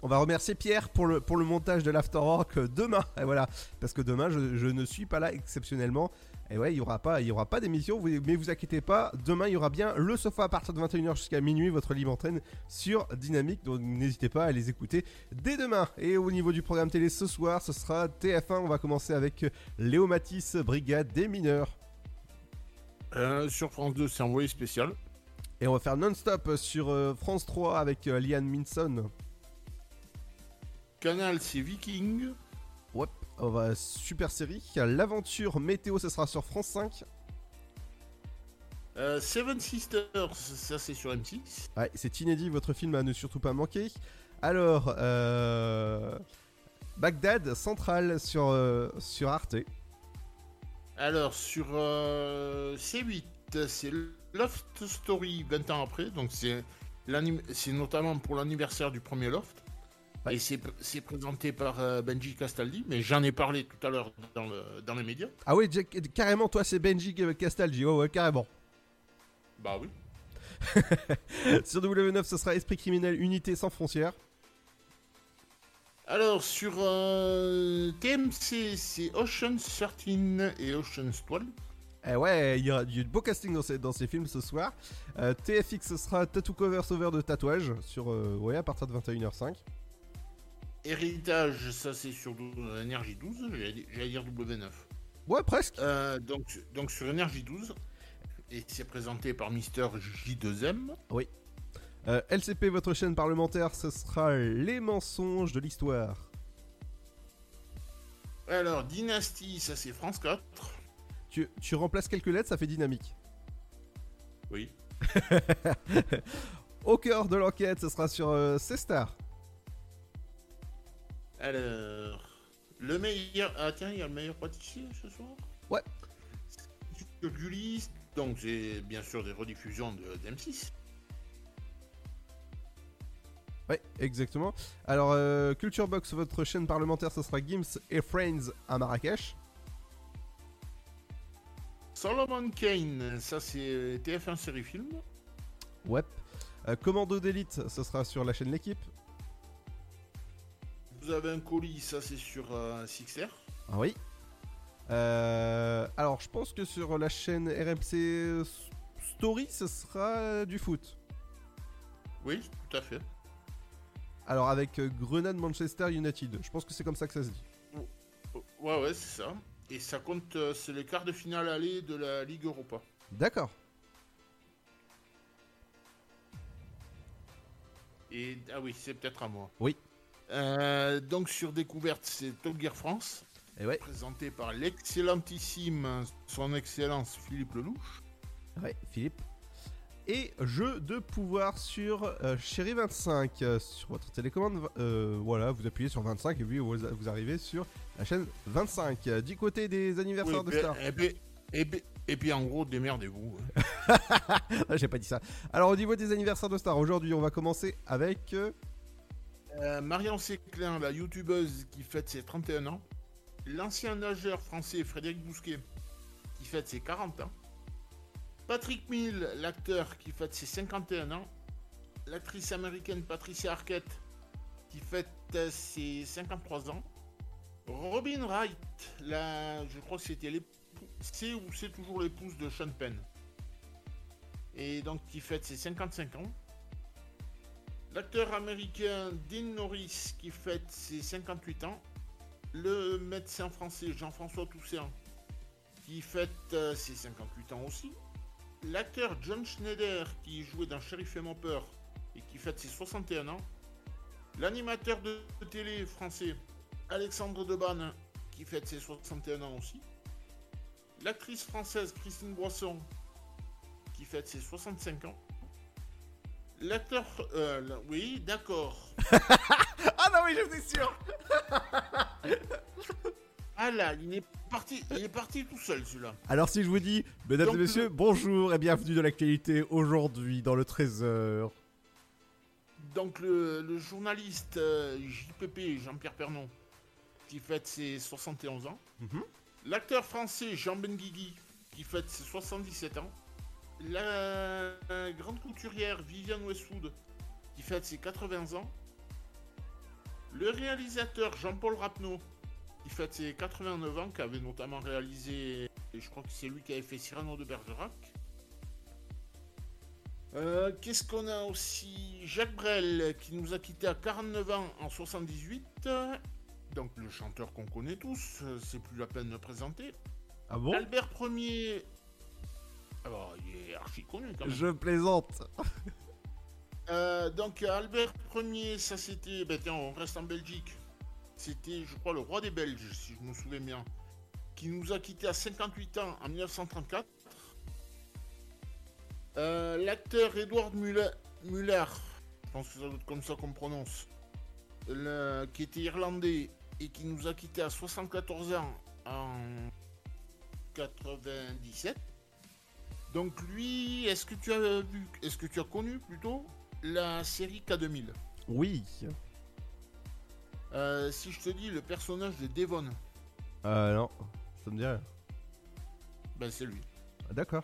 on va remercier Pierre pour le, pour le montage de l'Afterwork demain. Et voilà, parce que demain, je ne suis pas là exceptionnellement. Et ouais, il n'y aura pas, il y aura pas d'émission, mais vous inquiétez pas, demain il y aura bien le sofa à partir de 21h jusqu'à minuit, votre libre entraîne sur Dynamique, donc n'hésitez pas à les écouter dès demain. Et au niveau du programme télé ce soir, ce sera TF1, on va commencer avec Léo Matisse, Brigade des mineurs. Euh, sur France 2, c'est envoyé spécial. Et on va faire non-stop sur euh, France 3 avec euh, Liane Minson. Canal, c'est Viking. Ouais, on va super série. L'aventure météo, ce sera sur France 5. Euh, Seven Sisters, ça c'est sur M6. Ouais, c'est inédit, votre film à ne surtout pas manquer. Alors, euh, Bagdad Central sur, euh, sur Arte. Alors sur euh, C8, c'est Loft Story 20 ans après, donc c'est notamment pour l'anniversaire du premier Loft. Et c'est présenté par euh, Benji Castaldi, mais j'en ai parlé tout à l'heure dans, le- dans les médias. Ah Jack- carrément, toi c'est Benji Castaldi, ouais, ouais, carrément. Bah oui. sur W9, ce sera Esprit criminel, unité sans frontières. Alors sur euh, TMC, c'est Ocean's 13 et Ocean's 12. Eh ouais, il y aura du beau casting dans ces, dans ces films ce soir. Euh, TFX, ce sera Tattoo Cover Sauveur de tatouage sur, euh, ouais, à partir de 21h05. Héritage, ça c'est sur Énergie 12, j'allais di- j'allais dire W9. Ouais, presque. Euh, donc, donc sur Énergie 12, et c'est présenté par Mister J2M. Oui. Euh, LCP, votre chaîne parlementaire, ce sera Les mensonges de l'histoire. Alors, Dynasty, ça c'est France 4. Tu, tu remplaces quelques lettres, ça fait dynamique. Oui. Au cœur de l'enquête, ce sera sur euh, C-Star. Alors, le meilleur. Ah tiens, il y a le meilleur pâtissier ce soir? Ouais. Sur Gulli, donc c'est bien sûr des rediffusions de d'M6. Ouais, exactement. Alors, euh, Culture Box, votre chaîne parlementaire, ce sera Gims et Friends à Marrakech. Solomon Kane, ça c'est TF1 série film? Ouais. Euh, Commando d'élite, ce sera sur la chaîne L'équipe. Vous avez un colis, ça c'est sur euh, Sixer. Ah oui. Euh, alors, je pense que sur la chaîne RMC Story, ce sera euh, du foot. Oui, tout à fait. Alors, avec euh, Grenade Manchester United. Je pense que c'est comme ça que ça se dit. Ouais, ouais, c'est ça. Et ça compte, c'est les quarts de finale aller de la Ligue Europa. D'accord. Et ah oui, c'est peut-être à moi. Oui. Euh, donc sur découverte, c'est Top Gear France. Et ouais. Présenté par l'excellentissime, son excellence Philippe Lelouch. Ouais, Philippe. Et jeu de pouvoir sur euh, Chéri 25 euh, sur votre télécommande. euh, voilà, vous appuyez sur 25 et puis vous, vous arrivez sur la chaîne 25. Euh, Du côté des anniversaires Oui, de stars. Et puis, et puis- et puis, en gros, démerdez-vous. hein. J'ai pas dit ça. Alors au niveau des anniversaires de stars, aujourd'hui on va commencer avec... euh, Marion Séclin, la youtubeuse qui fête ses 31 ans. L'ancien nageur français Frédéric Bousquet qui fête ses 40 ans. Patrick Mill, l'acteur qui fête ses 51 ans. L'actrice américaine Patricia Arquette qui fête euh, ses 53 ans. Robin Wright, je crois c'était l'époux, c'est ou c'est toujours l'épouse de Sean Penn. Et donc qui fête ses 55 ans. L'acteur américain Dean Norris qui fête ses 58 ans. Le médecin français Jean-François Toussaint qui fête euh, ses 58 ans aussi. L'acteur John Schneider qui jouait dans Sheriff et mon et qui fête ses 61 ans. L'animateur de télé français Alexandre Debanne qui fête ses 61 ans aussi. L'actrice française Christine Boisson qui fête ses 65 ans. L'acteur. euh, la- oui, d'accord. Ah non, oui, j'étais sûr. Ah là, il est parti, il est parti tout seul celui-là. Alors si je vous dis, mesdames Donc, et messieurs, le- bonjour et bienvenue dans l'actualité aujourd'hui dans le Trésor. Donc le, le journaliste euh, JPP, Jean-Pierre Pernon, qui fête ses 71 ans. Mhm. L'acteur français Jean Benguigui, qui fête ses 77 ans. La grande couturière Viviane Westwood, qui fête ses 80 ans. Le réalisateur Jean-Paul Rapneau, qui fête ses 89 ans, qui avait notamment réalisé, et je crois que c'est lui qui avait fait Cyrano de Bergerac. Euh, Qu'est-ce qu'on a aussi? Jacques Brel, qui nous a quittés à 49 ans en 78. Donc le chanteur qu'on connaît tous, euh, c'est plus la peine de le présenter. Ah bon? Albert Ier. Alors, il est archi connu quand même. Je plaisante. Euh, donc Albert Ier, ça c'était. Ben tiens, on reste en Belgique. C'était, je crois, le roi des Belges, si je me souviens bien. Qui nous a quittés à 58 ans en 1934. Euh, L'acteur Edward Muller, Muller, je pense que ça doit être comme ça qu'on prononce, le- qui était irlandais et qui nous a quittés à 74 ans en 97. Donc lui, est-ce que tu as vu, est-ce que tu as connu plutôt la série K2000 Oui. Euh, Si je te dis le personnage de Devon, Euh non, ça me dit rien. ben c'est lui. Ah, D'accord.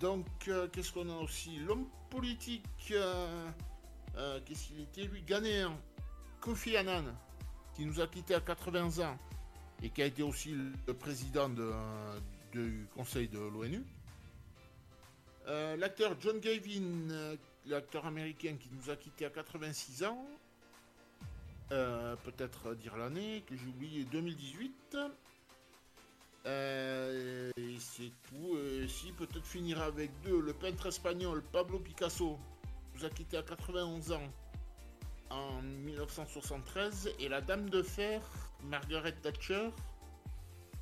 Donc, euh, qu'est-ce qu'on a aussi? L'homme politique, euh, qu'est-ce qu'il était lui? Ghanéen, Kofi Annan, qui nous a quittés à 80 ans et qui a été aussi le président de, du Conseil de l'ONU. Euh, L'acteur John Gavin, euh, l'acteur américain qui nous a quittés à 86 ans. Euh, Peut-être dire l'année que j'ai oublié 2018. Euh, et c'est tout. Si, peut-être finir avec deux. Le peintre espagnol Pablo Picasso nous a quitté à 91 ans en 1973. Et la dame de fer, Margaret Thatcher,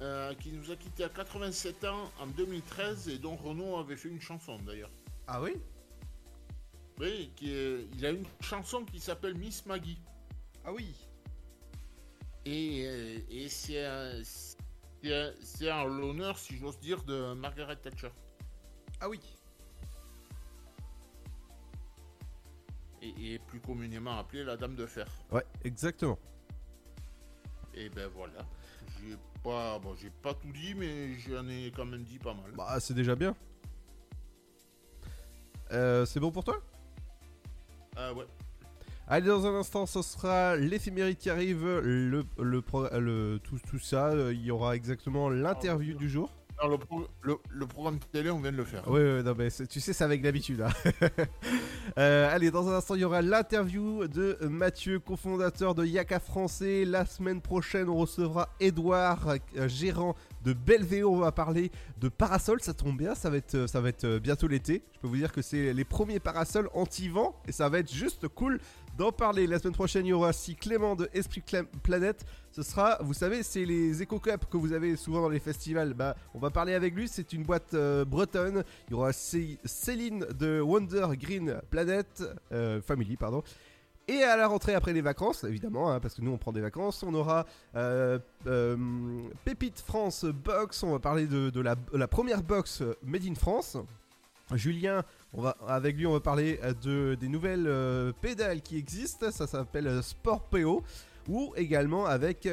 euh, qui nous a quitté à 87 ans en 2013 et dont Renaud avait fait une chanson d'ailleurs. Ah oui? Oui, qui est- il a une chanson qui s'appelle Miss Maggie. Ah oui Et, euh, et c'est un- c'est un- c'est en l'honneur, si j'ose dire, de Margaret Thatcher. Ah oui Et, et plus communément appelée la Dame de Fer. Ouais, exactement. Et ben voilà. Pas, bon, j'ai pas tout dit, mais j'en ai quand même dit pas mal. Bah c'est déjà bien. Euh, c'est bon pour toi? Ah ouais. Allez, dans un instant, ce sera l'éphéméride qui arrive, le, le, pro- le- tout, tout ça. euh, Il y aura exactement l'interview du jour. Le, pro- le, le programme télé, on vient de le faire. Oui, non, mais tu sais, c'est avec l'habitude. hein. Euh, allez, dans un instant, il y aura l'interview de Mathieu, cofondateur de Yaka Français. La semaine prochaine, on recevra Edouard, euh, gérant de Belvéo. On va parler de parasols. Ça tombe bien, ça va être, ça va être euh, bientôt l'été. Je peux vous dire que c'est les premiers parasols anti-vent et ça va être juste cool d'en parler. La semaine prochaine, il y aura aussi Clément de Esprit Clem- Planète. Ce sera, vous savez, c'est les Eco Cup que vous avez souvent dans les festivals. Bah, on va parler avec lui. C'est une boîte euh, bretonne. Il y aura Cé- Céline de Wonder Green Planet euh, Family, pardon. Et à la rentrée après les vacances, évidemment, hein, parce que nous on prend des vacances, on aura euh, Pépite France Box. On va parler de, la première box Made in France. Julien, avec lui, on va parler euh, de, des nouvelles euh, pédales qui existent. Ça s'appelle euh, Sport PO. Ou également avec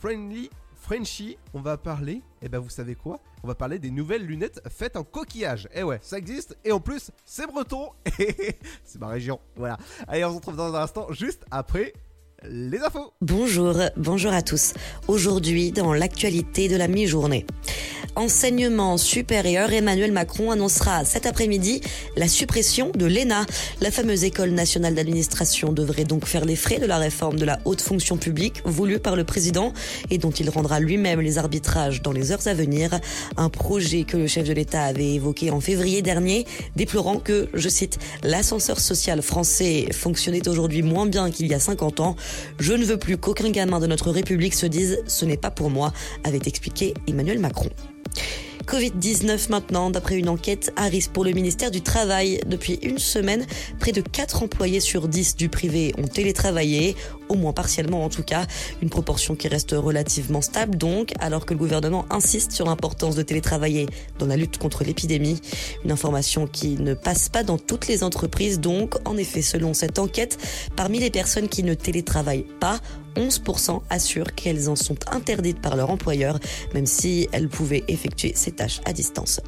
Friendly Frenchy, on va parler, et ben vous savez quoi? On va parler des nouvelles lunettes faites en coquillage. Et ouais, ça existe, et en plus, c'est breton, et c'est ma région. Voilà. Allez, on se retrouve dans un instant, juste après les infos. Bonjour, bonjour à tous. Aujourd'hui, dans l'actualité de la mi-journée. Enseignement supérieur, Emmanuel Macron annoncera cet après-midi la suppression de l'ENA. La fameuse école nationale d'administration devrait donc faire les frais de la réforme de la haute fonction publique voulue par le président et dont il rendra lui-même les arbitrages dans les heures à venir. Un projet que le chef de l'État avait évoqué en février dernier, déplorant que, je cite, l'ascenseur social français fonctionnait aujourd'hui moins bien qu'il y a 50 ans. Je ne veux plus qu'aucun gamin de notre République se dise ce n'est pas pour moi, avait expliqué Emmanuel Macron. Covid-19 maintenant, d'après une enquête Harris pour le ministère du Travail. Depuis une semaine, près de 4 employés sur 10 du privé ont télétravaillé, au moins partiellement en tout cas, une proportion qui reste relativement stable donc, alors que le gouvernement insiste sur l'importance de télétravailler dans la lutte contre l'épidémie. Une information qui ne passe pas dans toutes les entreprises donc, en effet, selon cette enquête, parmi les personnes qui ne télétravaillent pas, 11% assurent qu'elles en sont interdites par leur employeur, même si elles pouvaient effectuer ces tâches à distance.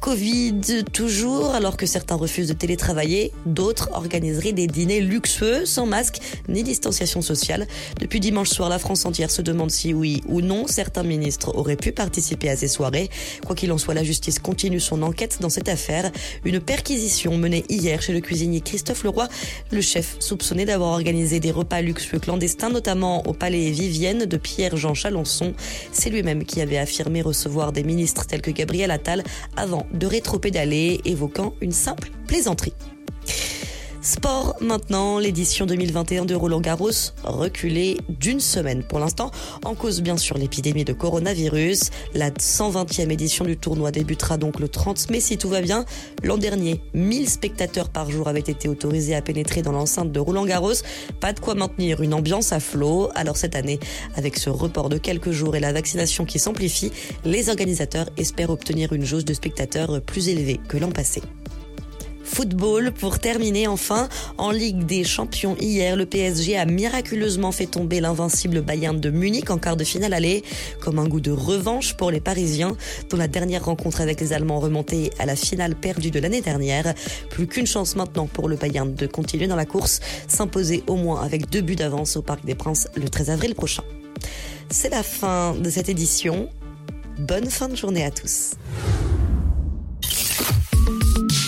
Covid toujours, alors que certains refusent de télétravailler, d'autres organiseraient des dîners luxueux, sans masque ni distanciation sociale. Depuis dimanche soir, la France entière se demande si oui ou non certains ministres auraient pu participer à ces soirées. Quoi qu'il en soit, la justice continue son enquête dans cette affaire. Une perquisition menée hier chez le cuisinier Christophe Leroy, le chef soupçonné d'avoir organisé des repas luxueux clandestins, notamment au palais Vivienne de Pierre-Jean Chalençon. C'est lui-même qui avait affirmé recevoir des ministres tels que Gabriel Attal avant de rétropédaler, évoquant une simple plaisanterie. Sport maintenant, l'édition 2021 de Roland Garros reculée d'une semaine pour l'instant, en cause bien sûr l'épidémie de coronavirus. La 120e édition du tournoi débutera donc le 30 mai si tout va bien. L'an dernier, 1000 spectateurs par jour avaient été autorisés à pénétrer dans l'enceinte de Roland Garros. Pas de quoi maintenir une ambiance à flot. Alors cette année, avec ce report de quelques jours et la vaccination qui s'amplifie, les organisateurs espèrent obtenir une jauge de spectateurs plus élevée que l'an passé. Football pour terminer enfin. En Ligue des Champions hier le PSG a miraculeusement fait tomber l'invincible Bayern de Munich en quart de finale aller comme un goût de revanche pour les Parisiens. Dont la dernière rencontre avec les Allemands remontait à la finale perdue de l'année dernière plus qu'une chance maintenant pour le Bayern de continuer dans la course s'imposer au moins avec deux buts d'avance au Parc des Princes le 13 avril prochain. C'est la fin de cette édition. Bonne fin de journée à tous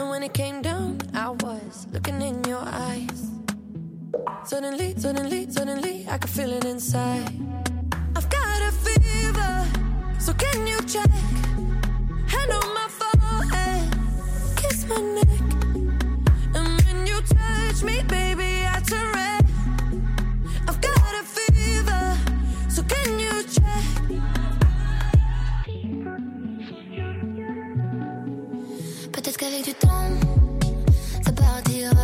And when it came down, I was looking in your eyes. Suddenly, suddenly, suddenly, I could feel it inside. I've got a fever, so can you check? Hand on my forehead, kiss my neck. And when you touch me, baby, I turn red. I've got a fever, so can you check? Du temps, ça partira.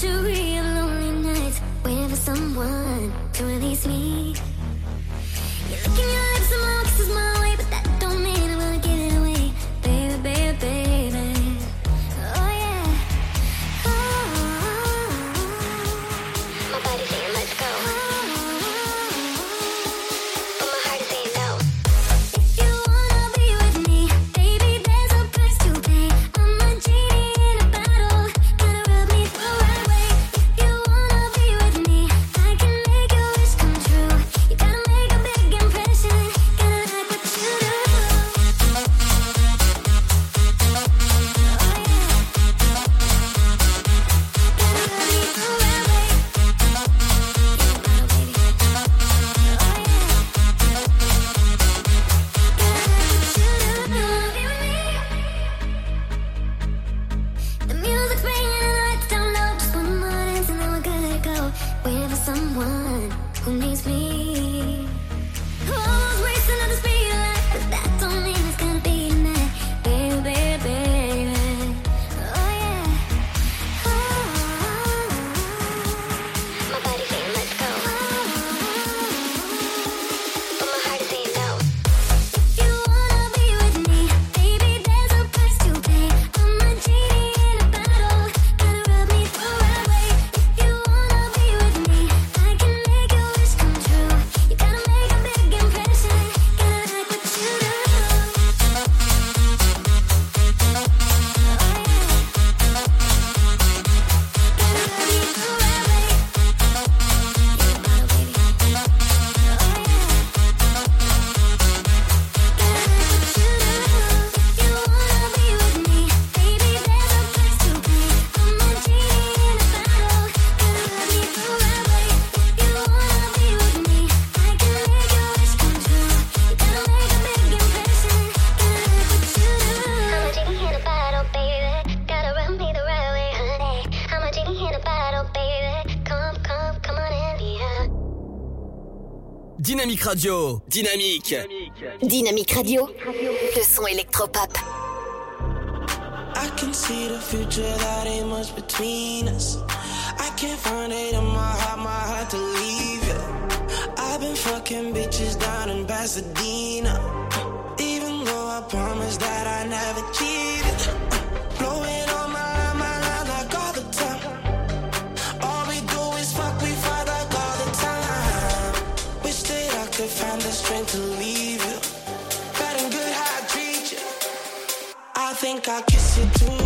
to real lonely nights waiting for someone to release me. You're licking your lips and my kisses my. Radio. Dynamique. Dynamique. Radio. Le son électropop. I can see the future that ain't much between us. I can't find it in my heart, my heart to leave you. I've been fucking bitches down in Pasadena. Even though I promised that I never I kiss you too.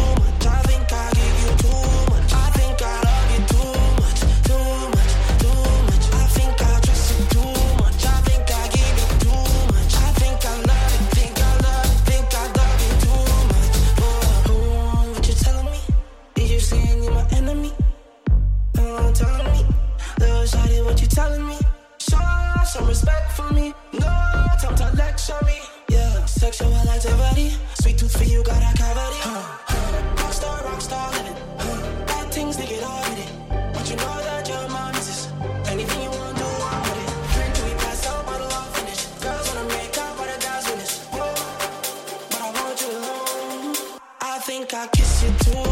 I kiss you too.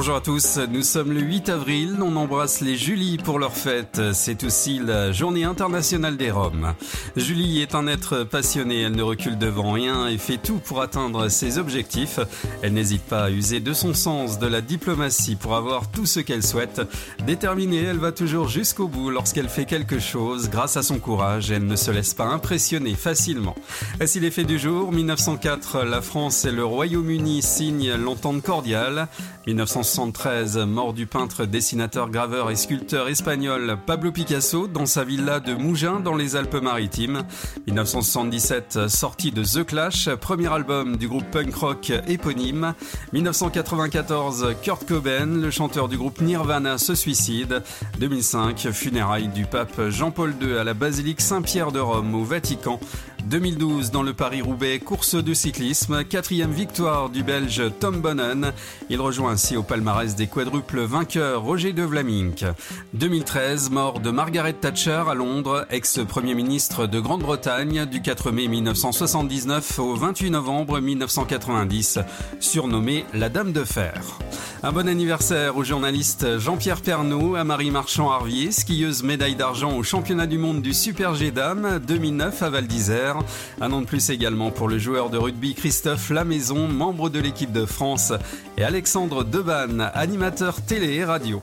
Bonjour à tous, nous sommes le 8 avril, on embrasse les Julie pour leur fête, c'est aussi la journée internationale des Roms. Julie est un être passionné, elle ne recule devant rien et fait tout pour atteindre ses objectifs. Elle n'hésite pas à user de son sens, de la diplomatie pour avoir tout ce qu'elle souhaite. Déterminée, elle va toujours jusqu'au bout lorsqu'elle fait quelque chose, grâce à son courage, elle ne se laisse pas impressionner facilement. Voici l'effet du jour, 1904, la France et le Royaume-Uni signent l'entente cordiale. 1973, mort du peintre, dessinateur, graveur et sculpteur espagnol Pablo Picasso dans sa villa de Mougins dans les Alpes-Maritimes. 1977, sortie de The Clash, premier album du groupe punk rock éponyme. 1994, Kurt Cobain, le chanteur du groupe Nirvana, se suicide. 2005, funérailles du pape Jean-Paul II à la basilique Saint-Pierre de Rome au Vatican. 2012, dans le Paris-Roubaix, course de cyclisme, quatrième victoire du Belge Tom Bonnen. Il rejoint ainsi au palmarès des quadruples vainqueurs Roger de Vlaming. 2013, mort de Margaret Thatcher à Londres, ex-premier ministre de Grande-Bretagne du 4 mai 1979 au 28 novembre 1990, surnommée la Dame de Fer. Un bon anniversaire au journaliste Jean-Pierre Pernaud, à Marie Marchand-Harvier, skieuse médaille d'argent au championnat du monde du Super G Dames 2009 à Val d'Isère. Un an de plus également pour le joueur de rugby Christophe Lamaison, membre de l'équipe de France, et Alexandre Deban, animateur télé et radio.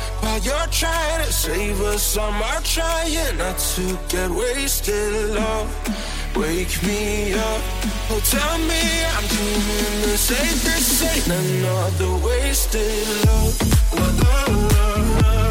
While you're trying to save us, I'm trying not to get wasted. Love, wake me up. Oh, tell me I'm doing the. This ain't another wasted love. La, la, la,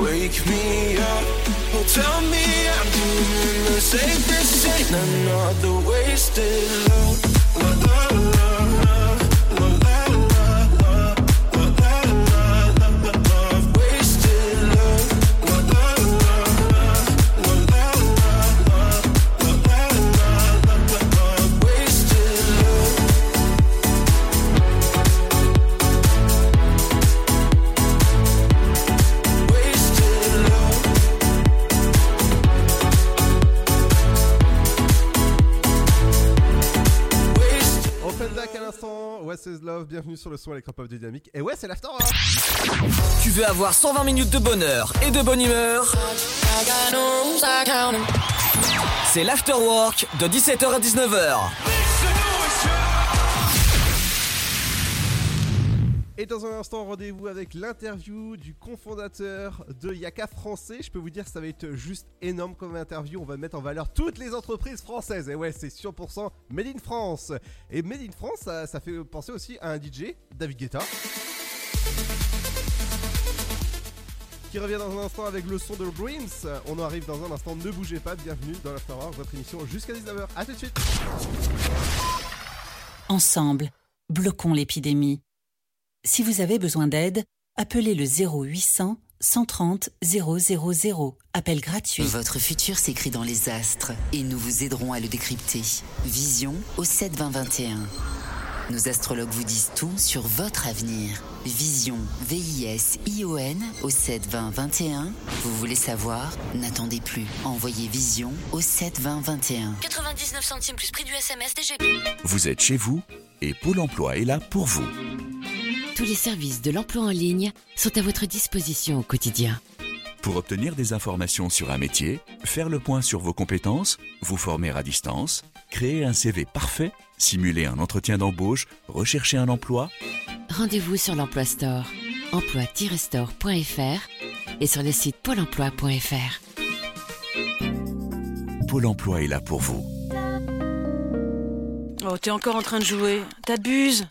wake me up. Oh, tell me I'm doing the. This ain't another wasted love. La, la, Bienvenue sur le son électropop de Dynamique. Et ouais, c'est l'after hein. Tu veux avoir 120 minutes de bonheur et de bonne humeur? C'est l'afterwork de 17h à 19h. Et dans un instant, rendez-vous avec l'interview du cofondateur de Yaka français. Je peux vous dire, ça va être juste énorme comme interview. On va mettre en valeur toutes les entreprises françaises. Et ouais, c'est 100% Made in France. Et Made in France, ça, ça fait penser aussi à un DJ, David Guetta. Qui revient dans un instant avec le son de Dreams. On arrive dans un instant, ne bougez pas. Bienvenue dans l'Afterwork, votre émission jusqu'à 19h. A tout de suite. Ensemble, bloquons l'épidémie. Si vous avez besoin d'aide, appelez le 0800 130 000. Appel gratuit. Votre futur s'écrit dans les astres et nous vous aiderons à le décrypter. Vision au 72021. Nos astrologues vous disent tout sur votre avenir. Vision, V-I-S-I-O-N au 72021. Vous voulez savoir? N'attendez plus. Envoyez Vision au 72021. 99 centimes plus prix du SMS DGP. Vous êtes chez vous et Pôle emploi est là pour vous. Tous les services de l'emploi en ligne sont à votre disposition au quotidien. Pour obtenir des informations sur un métier, faire le point sur vos compétences, vous former à distance, créer un CV parfait, simuler un entretien d'embauche, rechercher un emploi, Rendez-vous sur l'Emploi Store, emploi-store.fr et sur le site pôle emploi.fr. Pôle emploi est là pour vous. Oh, t'es encore en train de jouer. T'abuses.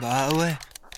Bah ouais.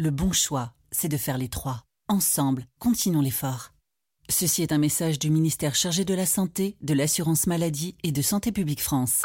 Le bon choix, c'est de faire les trois. Ensemble, continuons l'effort. Ceci est un message du ministère chargé de la Santé, de l'Assurance Maladie et de Santé Publique France.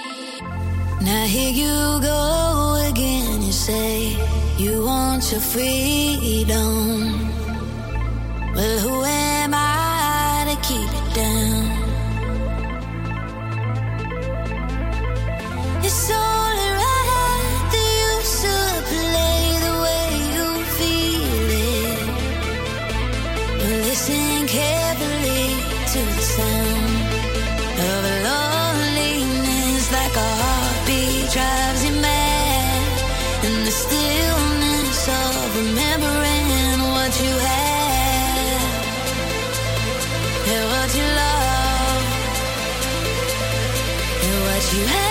Now here you go again. You say you want your freedom. Well, who am I to keep it down? It's only you had,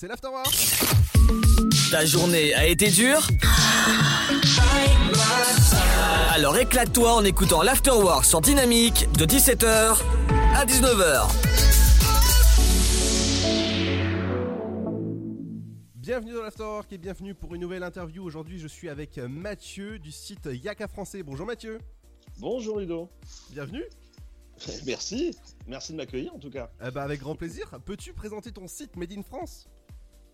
c'est l'Afterwork Ta journée a été dure Alors éclate-toi en écoutant l'Afterwork sur Dynamique de 17h à 19h. Bienvenue dans l'Afterwork et bienvenue pour une nouvelle interview. Aujourd'hui, je suis avec Mathieu du site Yaka Français. Bonjour Mathieu. Bonjour Ludo. Bienvenue. Merci, merci de m'accueillir en tout cas. Eh ben, avec grand plaisir. Peux-tu présenter ton site Made in France?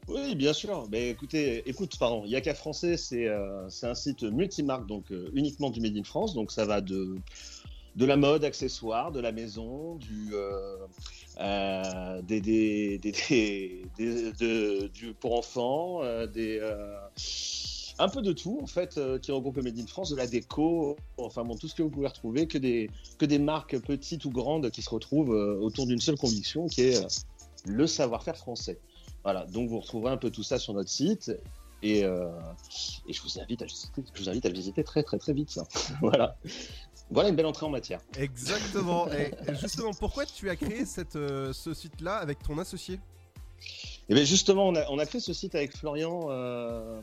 Oui, bien sûr. Mais écoutez, écoute, pardon, Yaka Français, c'est euh, un site multimarque, donc euh, uniquement du Made in France. Donc ça va de, la mode, accessoires, de la maison, du, euh, des, des, des, des- de- du, pour enfants, des, un peu de tout en fait qui regroupe le Made in France, de la déco, enfin bon, tout ce que vous pouvez retrouver, que des, que des marques petites ou grandes qui se retrouvent autour d'une seule conviction qui est le savoir-faire français. Voilà, donc vous retrouverez un peu tout ça sur notre site. Et, euh, et je, vous invite à, visiter- je vous invite à le visiter très très très vite. voilà. voilà une belle entrée en matière. Exactement. et justement, pourquoi tu as créé cette, euh, ce site-là avec ton associé? Et bien justement, on a, on a créé ce site avec Florian. euh,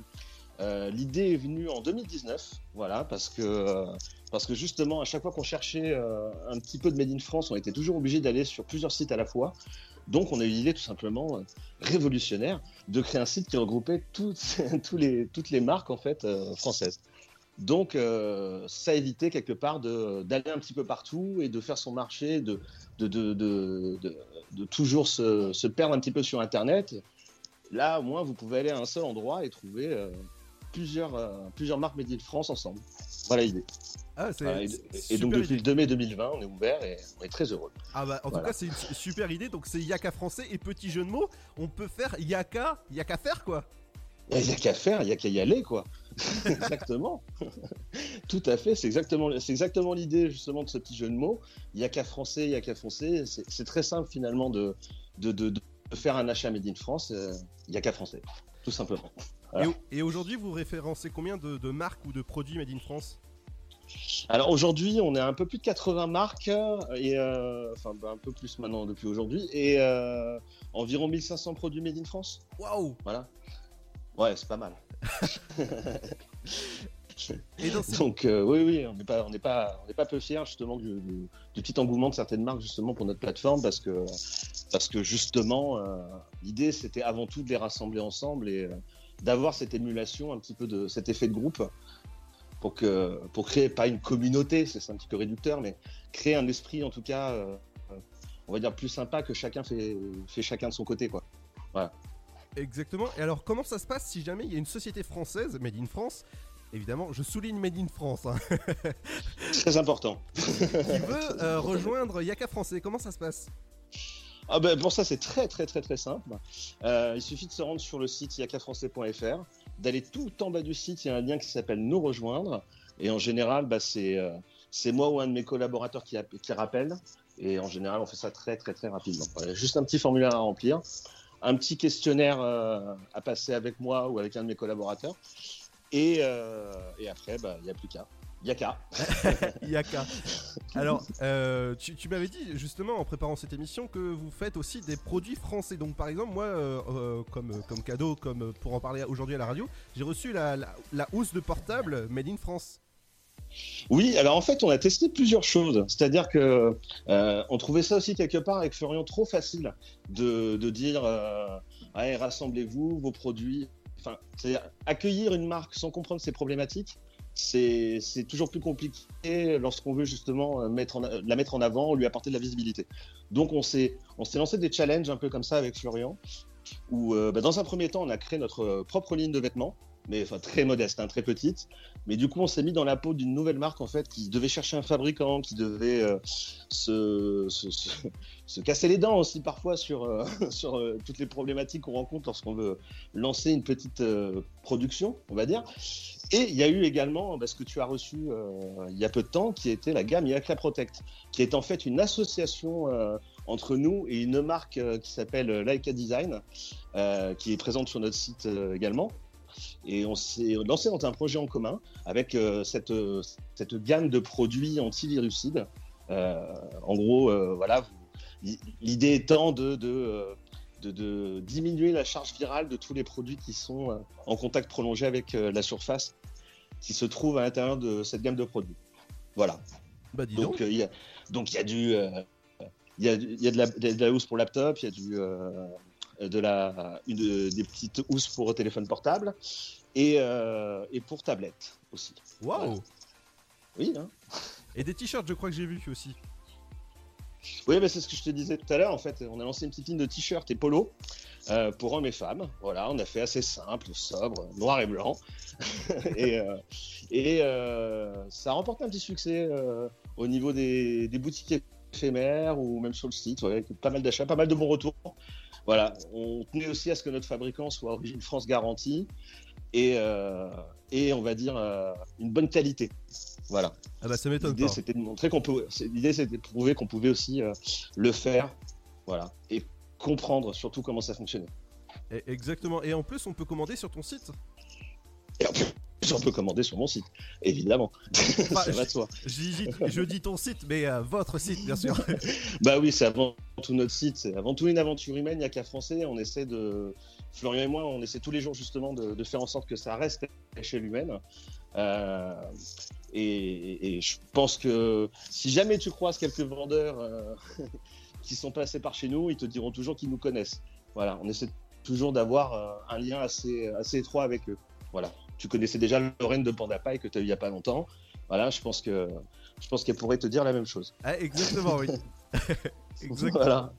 L'idée est venue en 2019, voilà, parce que, parce que justement, à chaque fois qu'on cherchait un petit peu de Made in France, on était toujours obligé d'aller sur plusieurs sites à la fois. Donc, on a eu l'idée tout simplement euh, révolutionnaire de créer un site qui regroupait toutes, les, toutes les marques en fait euh, françaises. Donc, euh, ça évitait quelque part d'aller un petit peu partout et de faire son marché, de, de, de, de, toujours se, perdre un petit peu sur Internet. Là, au moins, vous pouvez aller à un seul endroit et trouver plusieurs, plusieurs marques Made in France ensemble. Voilà l'idée. Ah, et, donc, depuis idée. le 2 mai 2020, on est ouvert et on est très heureux. Ah bah en Voilà. tout cas c'est une su- super idée donc c'est Yaka français et petit jeu de mots on peut faire Yaka Yaka faire quoi Il n'y a qu'à faire, il n'y a qu'à y aller, quoi. exactement. Tout à fait, c'est exactement, exactement l'idée justement de ce petit jeu de mots. Il n'y a qu'à français, il n'y a qu'à foncer. C'est très simple finalement de, de, de- de faire un achat Made in France. euh, Il n'y a qu'à français, tout simplement. Voilà. Et, au- et aujourd'hui vous référencez combien de, de marques ou de produits made in France? Alors aujourd'hui, on est à un peu plus de 80 marques, et euh, enfin bah, un peu plus maintenant depuis aujourd'hui, et euh, environ 1500 produits made in France. Waouh Voilà. Ouais, c'est pas mal. Et Donc euh, oui, oui, on n'est pas, on n'est pas, on n'est pas peu fiers justement du, du- du petit engouement de certaines marques justement pour notre plateforme parce que, parce que justement, euh, l'idée c'était avant tout de les rassembler ensemble et euh, d'avoir cette émulation, un petit peu de cet effet de groupe pour que, pour créer pas une communauté, c'est un petit peu réducteur, mais créer un esprit en tout cas, euh, on va dire plus sympa que chacun fait, fait chacun de son côté quoi. Voilà. Exactement et alors comment ça se passe si jamais il y a une société française made in France? Évidemment, je souligne Made in France, hein, Très important. qui veut euh, rejoindre Yaka français. Comment ça se passe? Ah ben, pour ça, c'est très très très très simple. Euh, il suffit de se rendre sur le site yakafrançais.fr, d'aller tout en bas du site, il y a un lien qui s'appelle Nous rejoindre. Et en général, bah, c'est euh, c'est moi ou un de mes collaborateurs qui, app- qui rappelle. Et en général, on fait ça très très très rapidement. Juste un petit formulaire à remplir, un petit questionnaire euh, à passer avec moi ou avec un de mes collaborateurs. Et, euh, après, bah, il n'y a plus qu'à. Yaka. Yaka. Alors, euh, tu, tu m'avais dit justement en préparant cette émission que vous faites aussi des produits français. Donc, par exemple, moi, euh, euh, comme, comme cadeau, comme pour en parler aujourd'hui à la radio, j'ai reçu la, la, la housse de portable Made in France. Oui, alors en fait, on a testé plusieurs choses. C'est-à-dire que euh, on trouvait ça aussi quelque part avec Florian trop facile de, de dire Allez, rassemblez-vous, vos produits. Enfin, c'est-à-dire accueillir une marque sans comprendre ses problématiques, c'est toujours plus compliqué lorsqu'on veut justement euh, mettre la mettre en avant lui apporter de la visibilité. Donc on s'est lancé des challenges un peu comme ça avec Florian, où euh, bah, dans un premier temps, on a créé notre propre ligne de vêtements mais enfin très modeste, hein, très petite. Mais du coup, on s'est mis dans la peau d'une nouvelle marque en fait qui devait chercher un fabricant, qui devait euh, se, se, se, se casser les dents aussi parfois sur, euh, sur euh, toutes les problématiques qu'on rencontre lorsqu'on veut lancer une petite production, on va dire. Et il y a eu également bah, ce que tu as reçu il y a peu de temps, qui était la gamme Yakla Protect, qui est en fait une association entre nous et une marque qui s'appelle Leica Design, qui est présente sur notre site également. Et on s'est lancé dans un projet en commun avec euh, cette, euh, cette gamme de produits antivirucides. Euh, en gros, voilà, l'idée étant de, de, de- de diminuer la charge virale de tous les produits qui sont en contact prolongé avec la surface qui se trouve à l'intérieur de cette gamme de produits. Voilà. Bah, dis donc, donc. euh, il y a, il du, euh, il y a, y a de la, de la housse pour laptop, il y a du, euh, de la, une- des petites housses pour téléphone portable et, euh, et pour tablette aussi. Waouh Oui, hein. Et des t-shirts, je crois que j'ai vu aussi. Oui, mais c'est ce que je te disais tout à l'heure. En fait, on a lancé une petite ligne de t-shirts et polos euh, pour hommes et femmes. Voilà, on a fait assez simple, sobre, noir et blanc. et euh, et euh, ça a remporté un petit succès euh, au niveau des, des boutiques éphémères ou même sur le site. ouais, avec pas mal d'achats, pas mal de bons retours. Voilà, on tenait aussi à ce que notre fabricant soit origine France garantie et, euh, et on va dire euh, une bonne qualité. Voilà. Ah bah ça m'étonne L'idée c'était de montrer qu'on peut. c'est- L'idée c'était de prouver qu'on pouvait aussi euh, le faire, voilà, et comprendre surtout comment ça fonctionnait. Et- Exactement. Et en plus, on peut commander sur ton site. Et on peut commander sur mon site, évidemment. Ça va de soi. Je, dis- je dis ton site, mais euh, votre site, bien sûr. Bah oui, c'est avant tout notre site, c'est avant tout une aventure humaine, il n'y a qu'à français, on essaie de... Florian et moi, on essaie tous les jours justement de, de faire en sorte que ça reste à l'échelle humaine. Euh, et, et je pense que si jamais tu croises quelques vendeurs euh, qui sont passés par chez nous, ils te diront toujours qu'ils nous connaissent. Voilà, on essaie toujours d'avoir un lien assez, assez étroit avec eux. Voilà, tu connaissais déjà Lorraine de Pandapay que tu as eu il n'y a pas longtemps. Voilà, je pense que je pense qu'elle pourrait te dire la même chose. Ah, exactement, oui. Exactement. Voilà.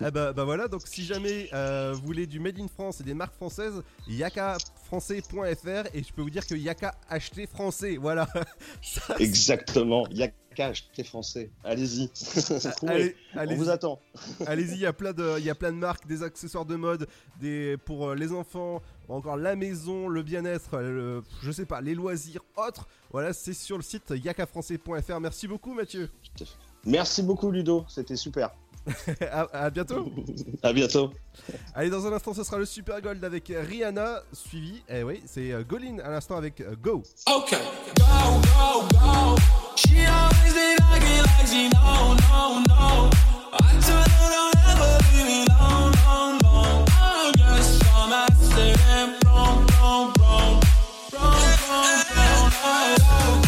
Ah bah, bah voilà, donc si jamais euh, vous voulez du Made in France et des marques françaises, yakafrançais.fr et je peux vous dire que Yaka acheté français, voilà. Ça, Exactement, il n'y a qu'à acheter français. Allez-y. Allez- on allez-y. vous attend. Allez-y, il y a plein de, il y a plein de marques, des accessoires de mode, des pour euh, les enfants, encore la maison, le bien-être, le- je sais pas, les loisirs, autres. Voilà, c'est sur le site yakafrançais.fr. Merci beaucoup, Mathieu. Merci beaucoup Ludo, c'était super. À, à bientôt. À bientôt. Allez, dans un instant, ce sera le Super Gold avec Rihanna, suivi. Eh oui, c'est euh, Golin à l'instant avec euh, Go. Okay. Go, go, go. She always did like it like she no, no, no. I told her don't ever leave me alone, alone, alone. I guess I'm accident, wrong, wrong, wrong. Wrong, wrong, wrong. Oh, go,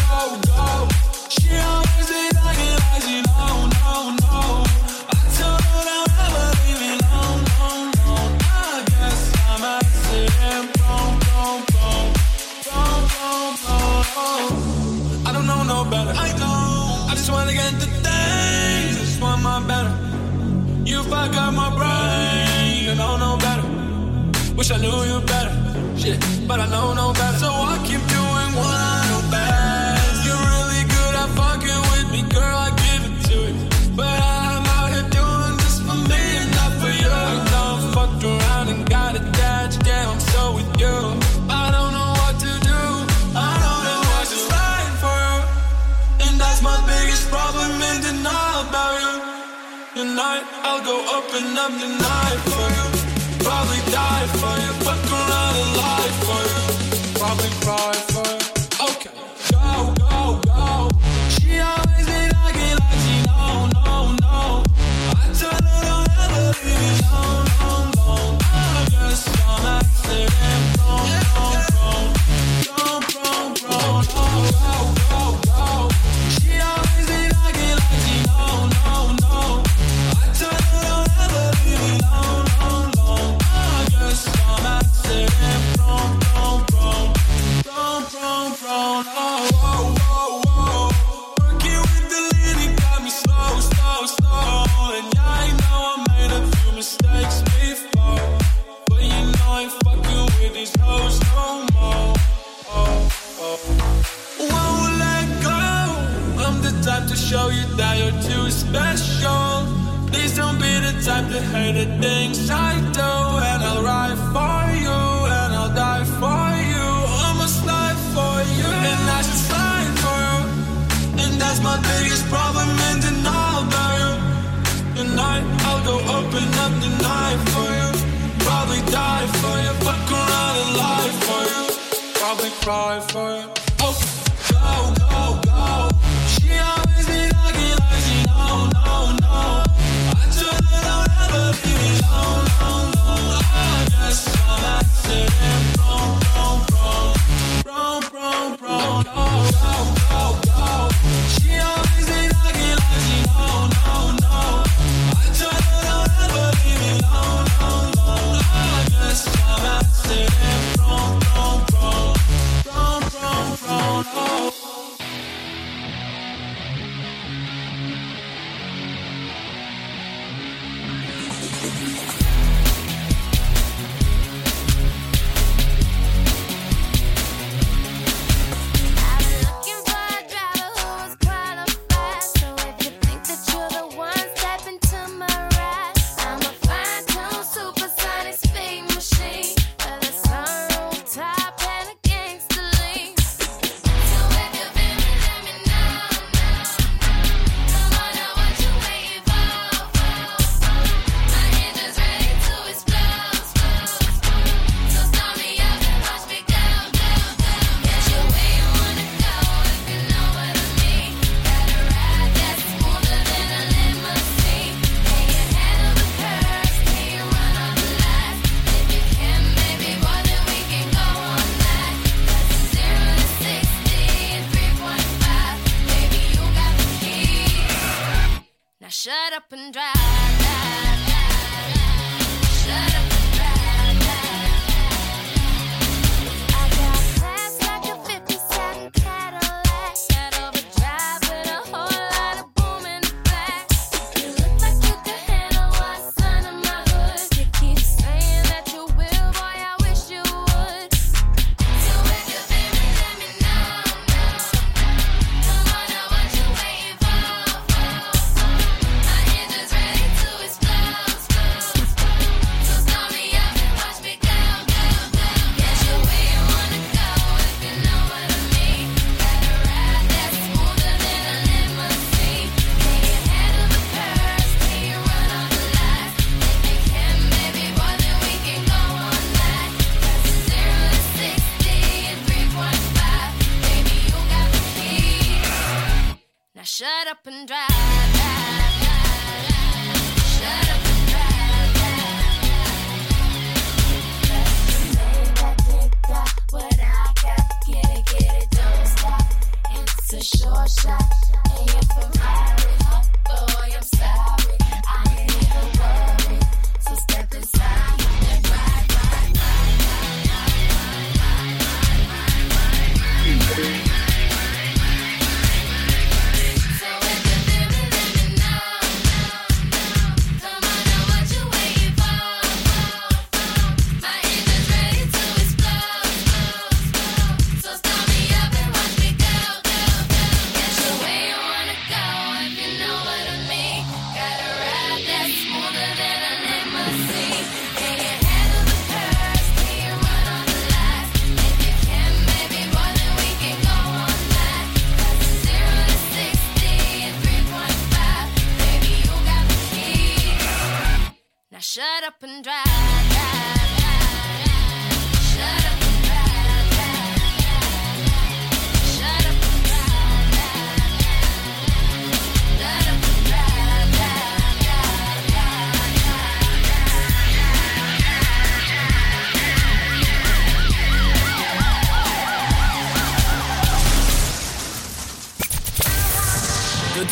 don't know better. I know. I just wanna get the things. I just want my better. You fuck up my brain. You know no better. Wish I knew you better. Shit, but I know no better. So I keep doing what I go up the night for you. Probably die for you. Fuck around for you. Probably cry for you. Okay. Go, go, go. She always be like it like she no, no, no. I told her don't ever leave me alone, alone. I accident, wrong, wrong, to show you that you're too special. Please don't be the type to hate the things I do. And I'll ride for you, and I'll die for you. I'ma for you, and I should slide for you. And that's my biggest problem in denial you. Tonight, I'll go open up the night for you. Probably die for you, fuck around and lie for you. Probably cry for you. long, long, long, I just saw myself.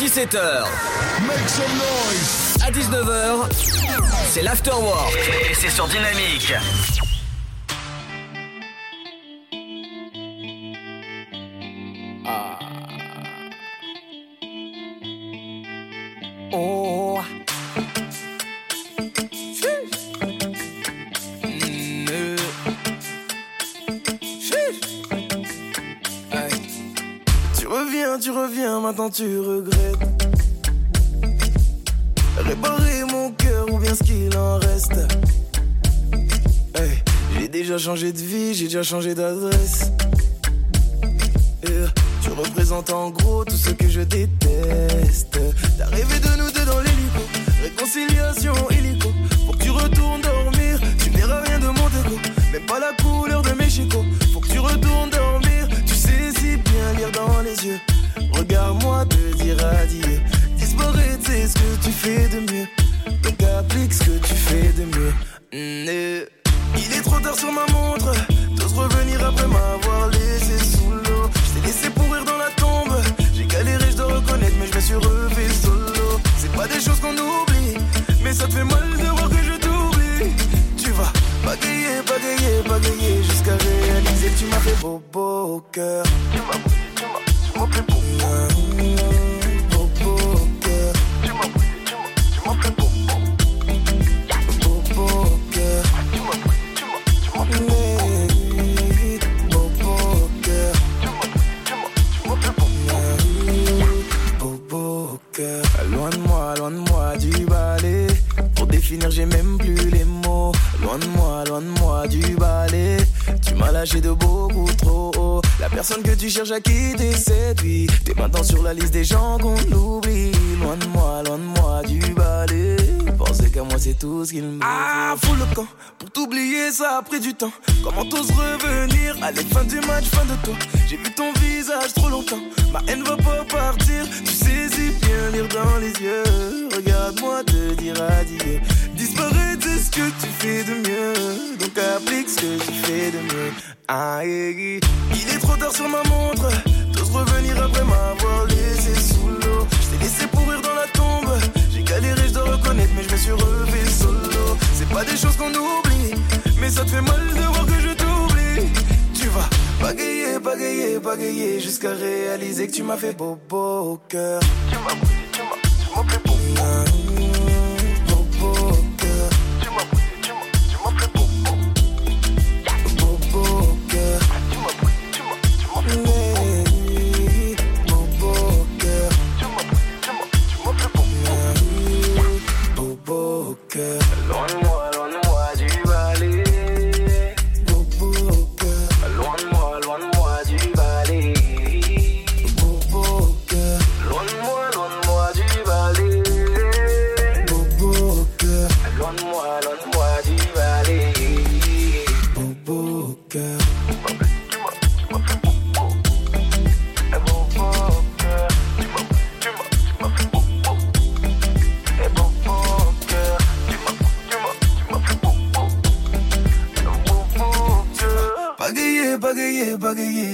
17h. Make some noise. À 19h, c'est l'afterwork. Et c'est sur Dynamique. Ah. Oh. tu reviens, maintenant tu regrettes. déjà changé d'adresse.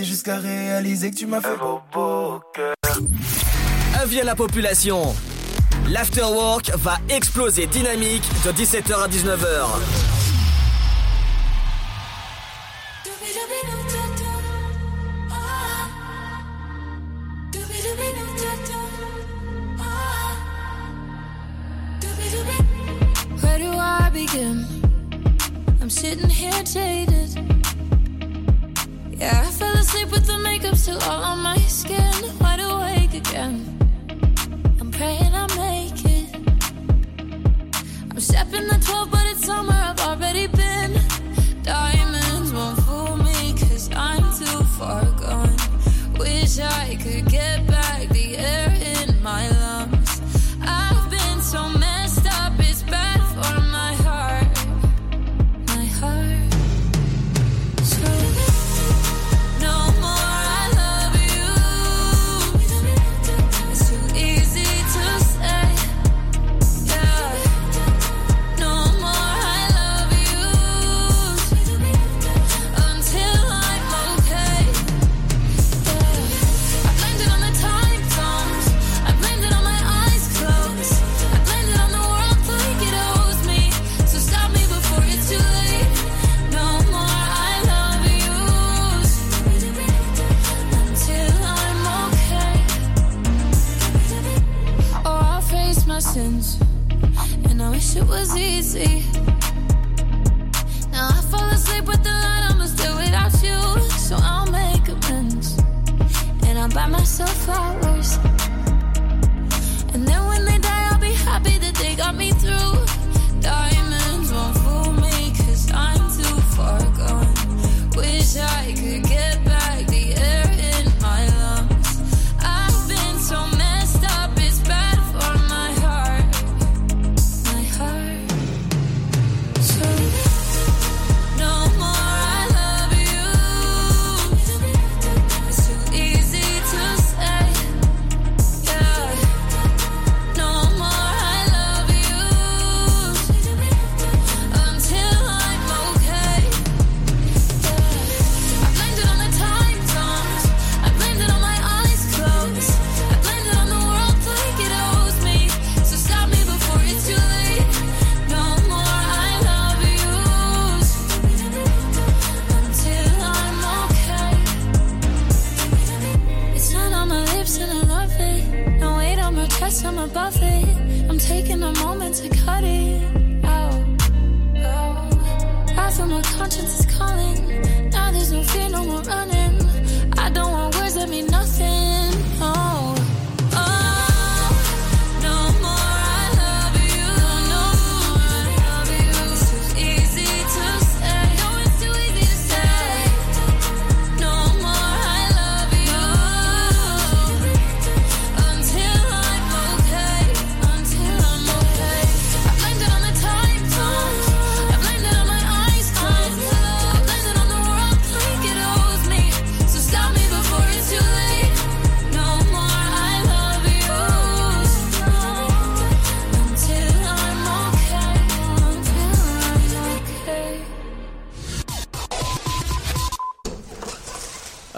jusqu'à réaliser que tu m'as fait beau beau cœur. Avis à la population. L'afterwork va exploser dynamique de 17h à 19h. Where do I begin? I'm sitting here jaded. Yeah, I fell asleep with the makeup still all on my skin. Wide awake again. I'm praying I make it. I'm stepping the 12, but it's summer. I've already been. Diamonds won't fool me, cause I'm too far gone. Wish I could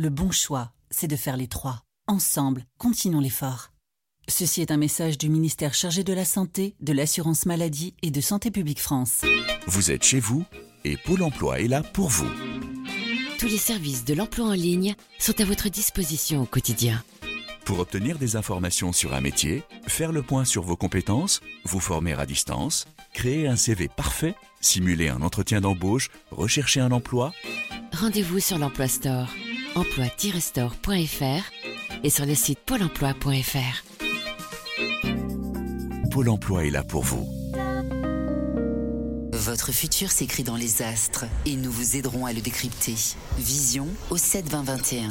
Le bon choix, c'est de faire les trois. Ensemble, continuons l'effort. Ceci est un message du ministère chargé de la Santé, de l'Assurance Maladie et de Santé Publique France. Vous êtes chez vous et Pôle Emploi est là pour vous. Tous les services de l'emploi en ligne sont à votre disposition au quotidien. Pour obtenir des informations sur un métier, faire le point sur vos compétences, vous former à distance, créer un CV parfait, simuler un entretien d'embauche, rechercher un emploi, Rendez-vous sur l'Emploi Store, emploi-store.fr et sur le site pôle emploi.fr. Pôle Emploi est là pour vous. Votre futur s'écrit dans les astres et nous vous aiderons à le décrypter. Vision au 7 20 21.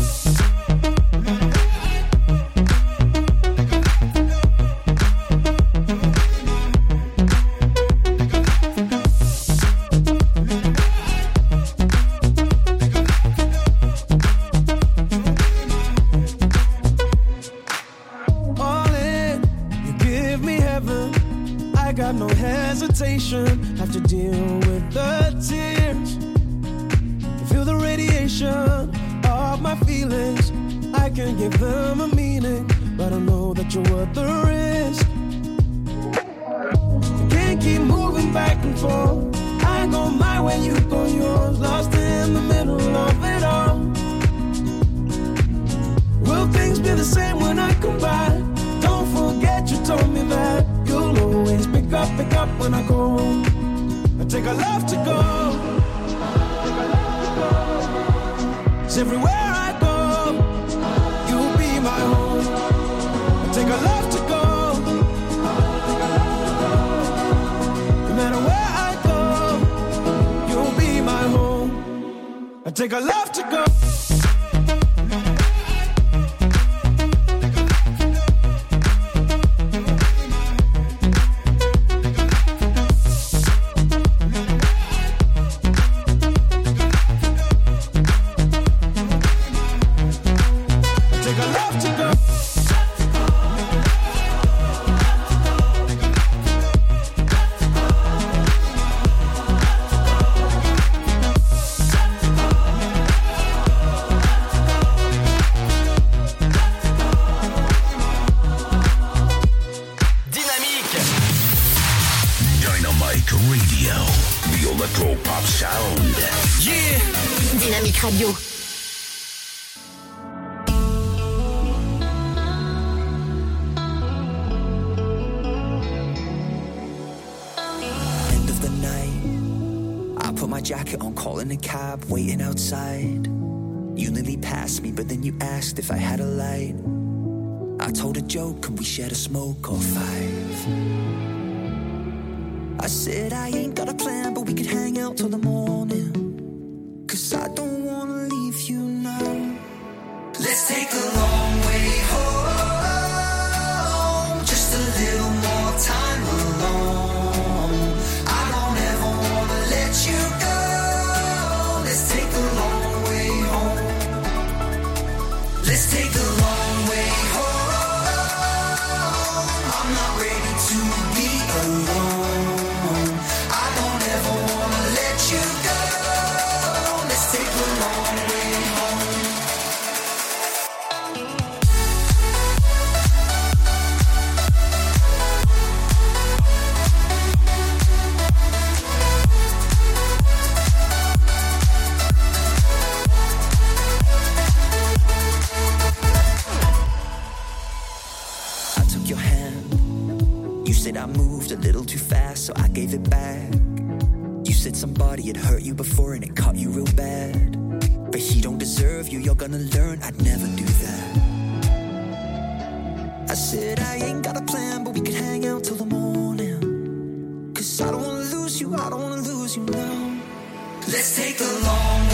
shadow smoke. back. You said somebody had hurt you before and it caught you real bad. But he don't deserve you, you're gonna learn I'd never do that. I said, I ain't got a plan, but we could hang out till the morning. Cause I don't wanna lose you, I don't wanna lose you now. Let's take the long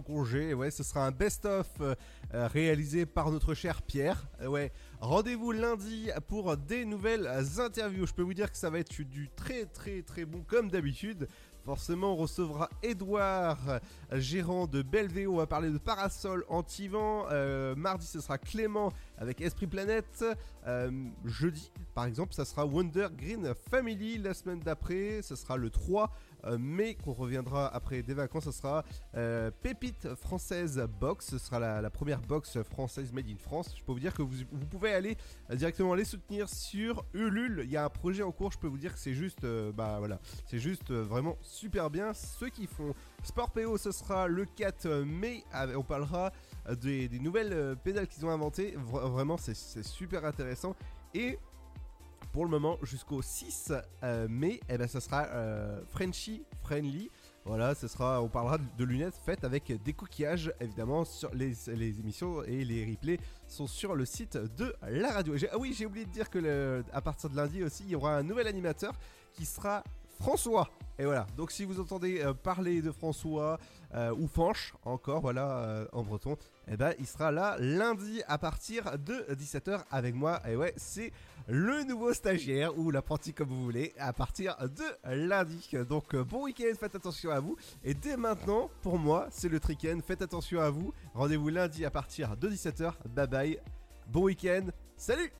congé. Ouais, ce sera un best-of euh, euh, réalisé par notre cher Pierre. Euh, ouais, rendez-vous lundi pour des nouvelles interviews. Je peux vous dire que ça va être du très très très bon comme d'habitude. Forcément, on recevra Edouard, gérant de Belvéo. On va parler de parasol anti-vent. Mardi, ce sera Clément avec Esprit Planète. Jeudi, par exemple, ça sera Wonder Green Family. La semaine d'après, ce sera le 3 euh, mai qu'on reviendra après des vacances. Ce sera euh, Pépite Française Box. Ce sera la, première box française made in France. Je peux vous dire que vous, pouvez aller euh, directement les soutenir sur Ulule. Il y a un projet en cours. Je peux vous dire que c'est juste, bah voilà, c'est juste vraiment super bien. Ceux qui font Sport PO, ce sera le 4 mai. On parlera des, des nouvelles pédales qu'ils ont inventées. Vra- Vraiment, c'est super intéressant. Et pour le moment, jusqu'au 6 euh, mai, eh ben, ça sera euh, Frenchy Friendly. Voilà, ce sera, on parlera de, lunettes faites avec des coquillages, évidemment, sur les, les émissions et les replays sont sur le site de la radio. Ah oui, j'ai oublié de dire que le- à partir de lundi aussi, il y aura un nouvel animateur qui sera François. Et voilà, donc si vous entendez euh, parler de François euh, ou Fanche, encore, voilà, en breton, eh ben il sera là lundi à partir de 17h avec moi. Et ouais, c'est le nouveau stagiaire ou l'apprenti comme vous voulez à partir de lundi. Donc euh, bon week-end, faites attention à vous. Et dès maintenant, pour moi, c'est le trick-end. Faites attention à vous. Rendez-vous lundi à partir de 17h. Bye bye. Bon week-end. Salut